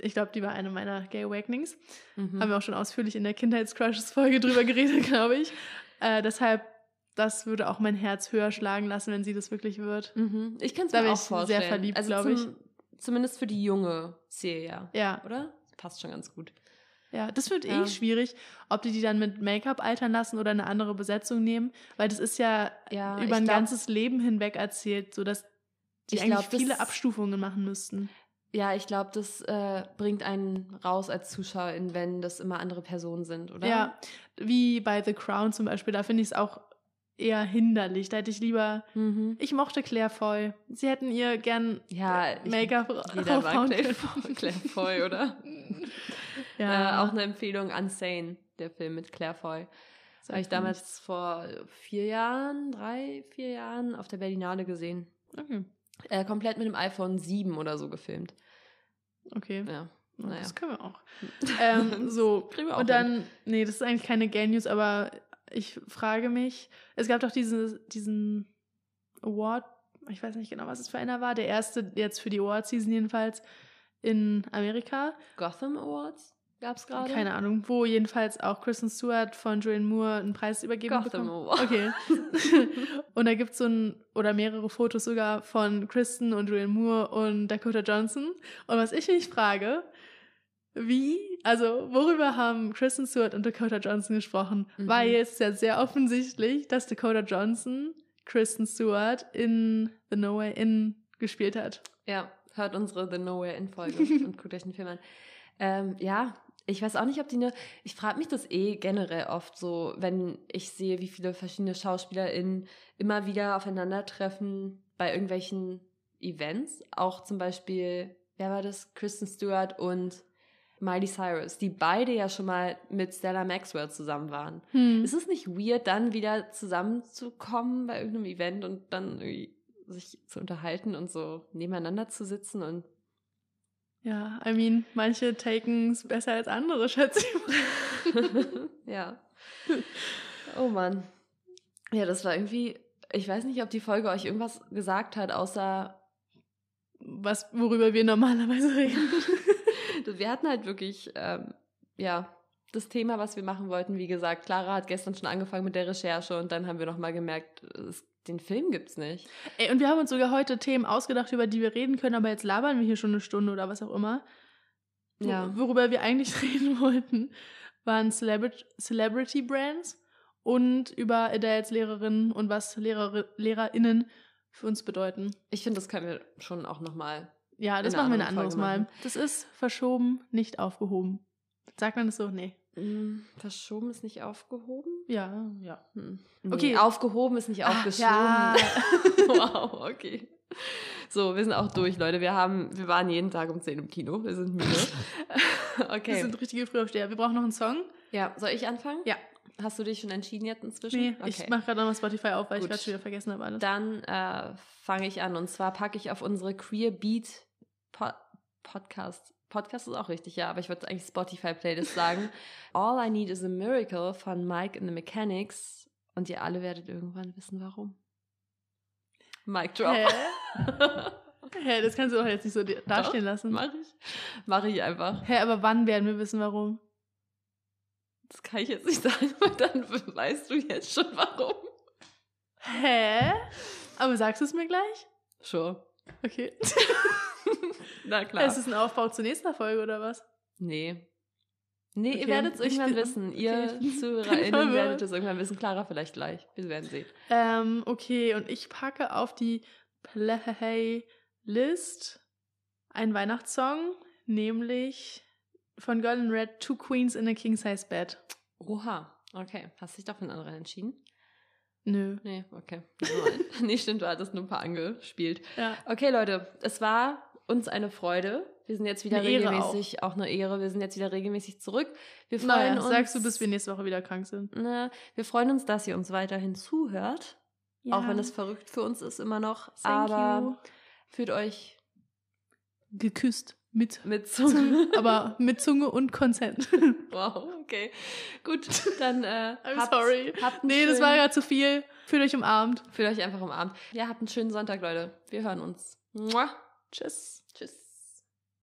Speaker 1: Ich glaube, die war eine meiner Gay Awakenings.
Speaker 2: Mhm.
Speaker 1: Haben wir auch schon ausführlich in der Kindheitscrushes-Folge drüber geredet, glaube ich. Äh, deshalb das würde auch mein Herz höher schlagen lassen, wenn sie das wirklich wird.
Speaker 2: Mhm. Ich kann es mir auch
Speaker 1: ich sehr
Speaker 2: vorstellen.
Speaker 1: verliebt,
Speaker 2: also
Speaker 1: glaub ich.
Speaker 2: zum- Zumindest für die junge Celia,
Speaker 1: Ja,
Speaker 2: oder? Passt schon ganz gut.
Speaker 1: Ja, das wird
Speaker 2: Ja.
Speaker 1: eh schwierig, ob die die dann mit Make-up altern lassen oder eine andere Besetzung nehmen, weil das ist ja
Speaker 2: Ja,
Speaker 1: über ein
Speaker 2: glaub-
Speaker 1: ganzes Leben hinweg erzählt, sodass die
Speaker 2: Ich
Speaker 1: eigentlich
Speaker 2: glaub, das-
Speaker 1: viele Abstufungen machen müssten.
Speaker 2: Ja, ich glaube, das äh, bringt einen raus als Zuschauerin, wenn das immer andere Personen sind, oder?
Speaker 1: Ja, wie bei The Crown zum Beispiel, da finde ich es auch eher hinderlich. Da hätte ich lieber,
Speaker 2: Mhm.
Speaker 1: ich mochte Claire Foy. Sie hätten ihr gern
Speaker 2: Ja,
Speaker 1: Make-up raufhauen können.
Speaker 2: Claire Foy, oder?
Speaker 1: Ja,
Speaker 2: Äh, auch eine Empfehlung, Unsane, der Film mit Claire Foy.
Speaker 1: Sagt
Speaker 2: Habe ich damals vor vier Jahren, drei, vier Jahren auf der Berlinale gesehen.
Speaker 1: Okay.
Speaker 2: Äh, komplett mit dem iPhone 7 oder so gefilmt.
Speaker 1: okay.
Speaker 2: Ja.
Speaker 1: Ja,
Speaker 2: naja.
Speaker 1: Das können wir auch. Ähm, so,
Speaker 2: wir auch
Speaker 1: und dann, nee, das ist eigentlich keine Gay News, aber ich frage mich, es gab doch diese, diesen Award, ich weiß nicht genau, was es für einer war, der erste jetzt für die Award-Season jedenfalls in Amerika.
Speaker 2: Gotham Awards gab es gerade.
Speaker 1: Keine Ahnung, wo jedenfalls auch Kristen Stewart von Julian Moore einen Preis übergeben
Speaker 2: Gotham
Speaker 1: bekommen.
Speaker 2: Awards.
Speaker 1: Okay. und da gibt es so ein, oder mehrere Fotos sogar von Kristen und Julian Moore und Dakota Johnson. Und was ich mich frage, wie, also worüber haben Kristen Stewart und Dakota Johnson gesprochen?
Speaker 2: Mhm.
Speaker 1: Weil es ist ja sehr offensichtlich, dass Dakota Johnson Kristen Stewart in The No Way In gespielt hat.
Speaker 2: Ja, hört unsere The Nowhere in Folge und guckt euch den Film an. Ähm, ja, ich weiß auch nicht, ob die eine. Ich frage mich das eh generell oft so, wenn ich sehe, wie viele verschiedene SchauspielerInnen immer wieder aufeinandertreffen bei irgendwelchen Events. Auch zum Beispiel, wer war das? Kristen Stewart und Miley Cyrus, die beide ja schon mal mit Stella Maxwell zusammen waren.
Speaker 1: Hm.
Speaker 2: Ist es nicht weird, dann wieder zusammenzukommen bei irgendeinem Event und dann irgendwie sich zu unterhalten und so nebeneinander zu sitzen und
Speaker 1: Ja, I mean, manche taken es besser als andere, schätze ich mal.
Speaker 2: ja. Oh Mann. Ja, das war irgendwie, ich weiß nicht, ob die Folge euch irgendwas gesagt hat, außer
Speaker 1: Was, worüber wir normalerweise reden.
Speaker 2: wir hatten halt wirklich, ähm, ja, das Thema, was wir machen wollten. Wie gesagt, Clara hat gestern schon angefangen mit der Recherche und dann haben wir nochmal gemerkt, es, den Film gibt's nicht.
Speaker 1: Ey, und wir haben uns sogar heute Themen ausgedacht, über die wir reden können, aber jetzt labern wir hier schon eine Stunde oder was auch immer.
Speaker 2: Ja.
Speaker 1: Worüber wir eigentlich reden wollten, waren Celebri Celebrity Brands und über Adele als Lehrerin und was Lehrer LehrerInnen für uns bedeuten.
Speaker 2: Ich finde, das können wir schon auch nochmal.
Speaker 1: Ja, das machen wir ein
Speaker 2: anderen
Speaker 1: anderes Mal. Das ist verschoben, nicht aufgehoben. Sagt man das so? Nee.
Speaker 2: Hm, verschoben ist nicht aufgehoben?
Speaker 1: Ja, ja.
Speaker 2: Hm.
Speaker 1: Okay.
Speaker 2: Nee, aufgehoben ist nicht
Speaker 1: Ah,
Speaker 2: aufgeschoben.
Speaker 1: ja.
Speaker 2: wow, okay. So, wir sind auch durch, Leute. Wir haben, wir waren jeden Tag um 10 im Kino. Wir sind müde.
Speaker 1: Wir
Speaker 2: okay.
Speaker 1: sind richtige Frühaufsteher. Wir brauchen noch einen Song.
Speaker 2: Ja, soll ich anfangen?
Speaker 1: Ja.
Speaker 2: Hast du dich schon entschieden jetzt inzwischen?
Speaker 1: Nee, ich mache gerade nochmal Spotify auf, weil
Speaker 2: Gut.
Speaker 1: ich gerade schon wieder vergessen habe alles.
Speaker 2: Dann äh, fange ich an. Und zwar packe ich auf unsere Queer Beat po Podcast. Podcast ist auch richtig, ja, aber ich würde eigentlich Spotify-Playlist sagen. All I Need is a Miracle von Mike and the Mechanics. Und ihr alle werdet irgendwann wissen, warum. Mic Drop.
Speaker 1: Hä? Hä, das kannst du doch jetzt nicht so dastehen lassen.
Speaker 2: Mach ich. Mach ich einfach.
Speaker 1: Hä, aber wann werden wir wissen, warum?
Speaker 2: Das kann ich jetzt nicht sagen, weil dann weißt du jetzt schon warum.
Speaker 1: Hä? Aber sagst du es mir gleich?
Speaker 2: Sure.
Speaker 1: Okay.
Speaker 2: Na klar.
Speaker 1: Ist es ein Aufbau zur nächsten Folge oder was?
Speaker 2: Nee. Nee,
Speaker 1: Okay,
Speaker 2: ihr werdet es irgendwann wissen.
Speaker 1: okay,
Speaker 2: Ihr ZuhörerInnen werdet es irgendwann wissen. Clara vielleicht gleich. Wir werden sehen.
Speaker 1: Ähm, okay, und ich packe auf die Playlist einen Weihnachtssong, nämlich von Girl in Red, Two Queens in a King Size Bed.
Speaker 2: Oha. Okay. Hast dich doch für einen anderen entschieden?
Speaker 1: Nö.
Speaker 2: Nee, okay. nee, stimmt, du hattest nur ein paar angespielt.
Speaker 1: Ja.
Speaker 2: Okay, Leute, es war uns eine Freude. Wir sind jetzt wieder
Speaker 1: Eine
Speaker 2: regelmäßig, auch. eine Ehre, wir sind jetzt wieder regelmäßig zurück. Wir freuen
Speaker 1: Naja,
Speaker 2: uns.
Speaker 1: sagst du, bis wir nächste Woche wieder krank sind.
Speaker 2: Ne, wir freuen uns, dass ihr uns weiterhin zuhört. Auch wenn es verrückt für uns ist immer noch.
Speaker 1: Thank
Speaker 2: aber
Speaker 1: you.
Speaker 2: fühlt euch
Speaker 1: geküsst mit
Speaker 2: mit Zunge.
Speaker 1: aber mit Zunge und Consent.
Speaker 2: wow, okay. Gut, dann äh,
Speaker 1: I'm
Speaker 2: habt,
Speaker 1: sorry.
Speaker 2: Habt
Speaker 1: nee, das war
Speaker 2: schönen-
Speaker 1: gerade zu viel. Fühlt euch umarmt.
Speaker 2: Fühlt euch einfach umarmt. Ja, habt einen schönen Sonntag, Leute. Wir hören uns. Mua.
Speaker 1: Tschüss.
Speaker 2: Tschüss.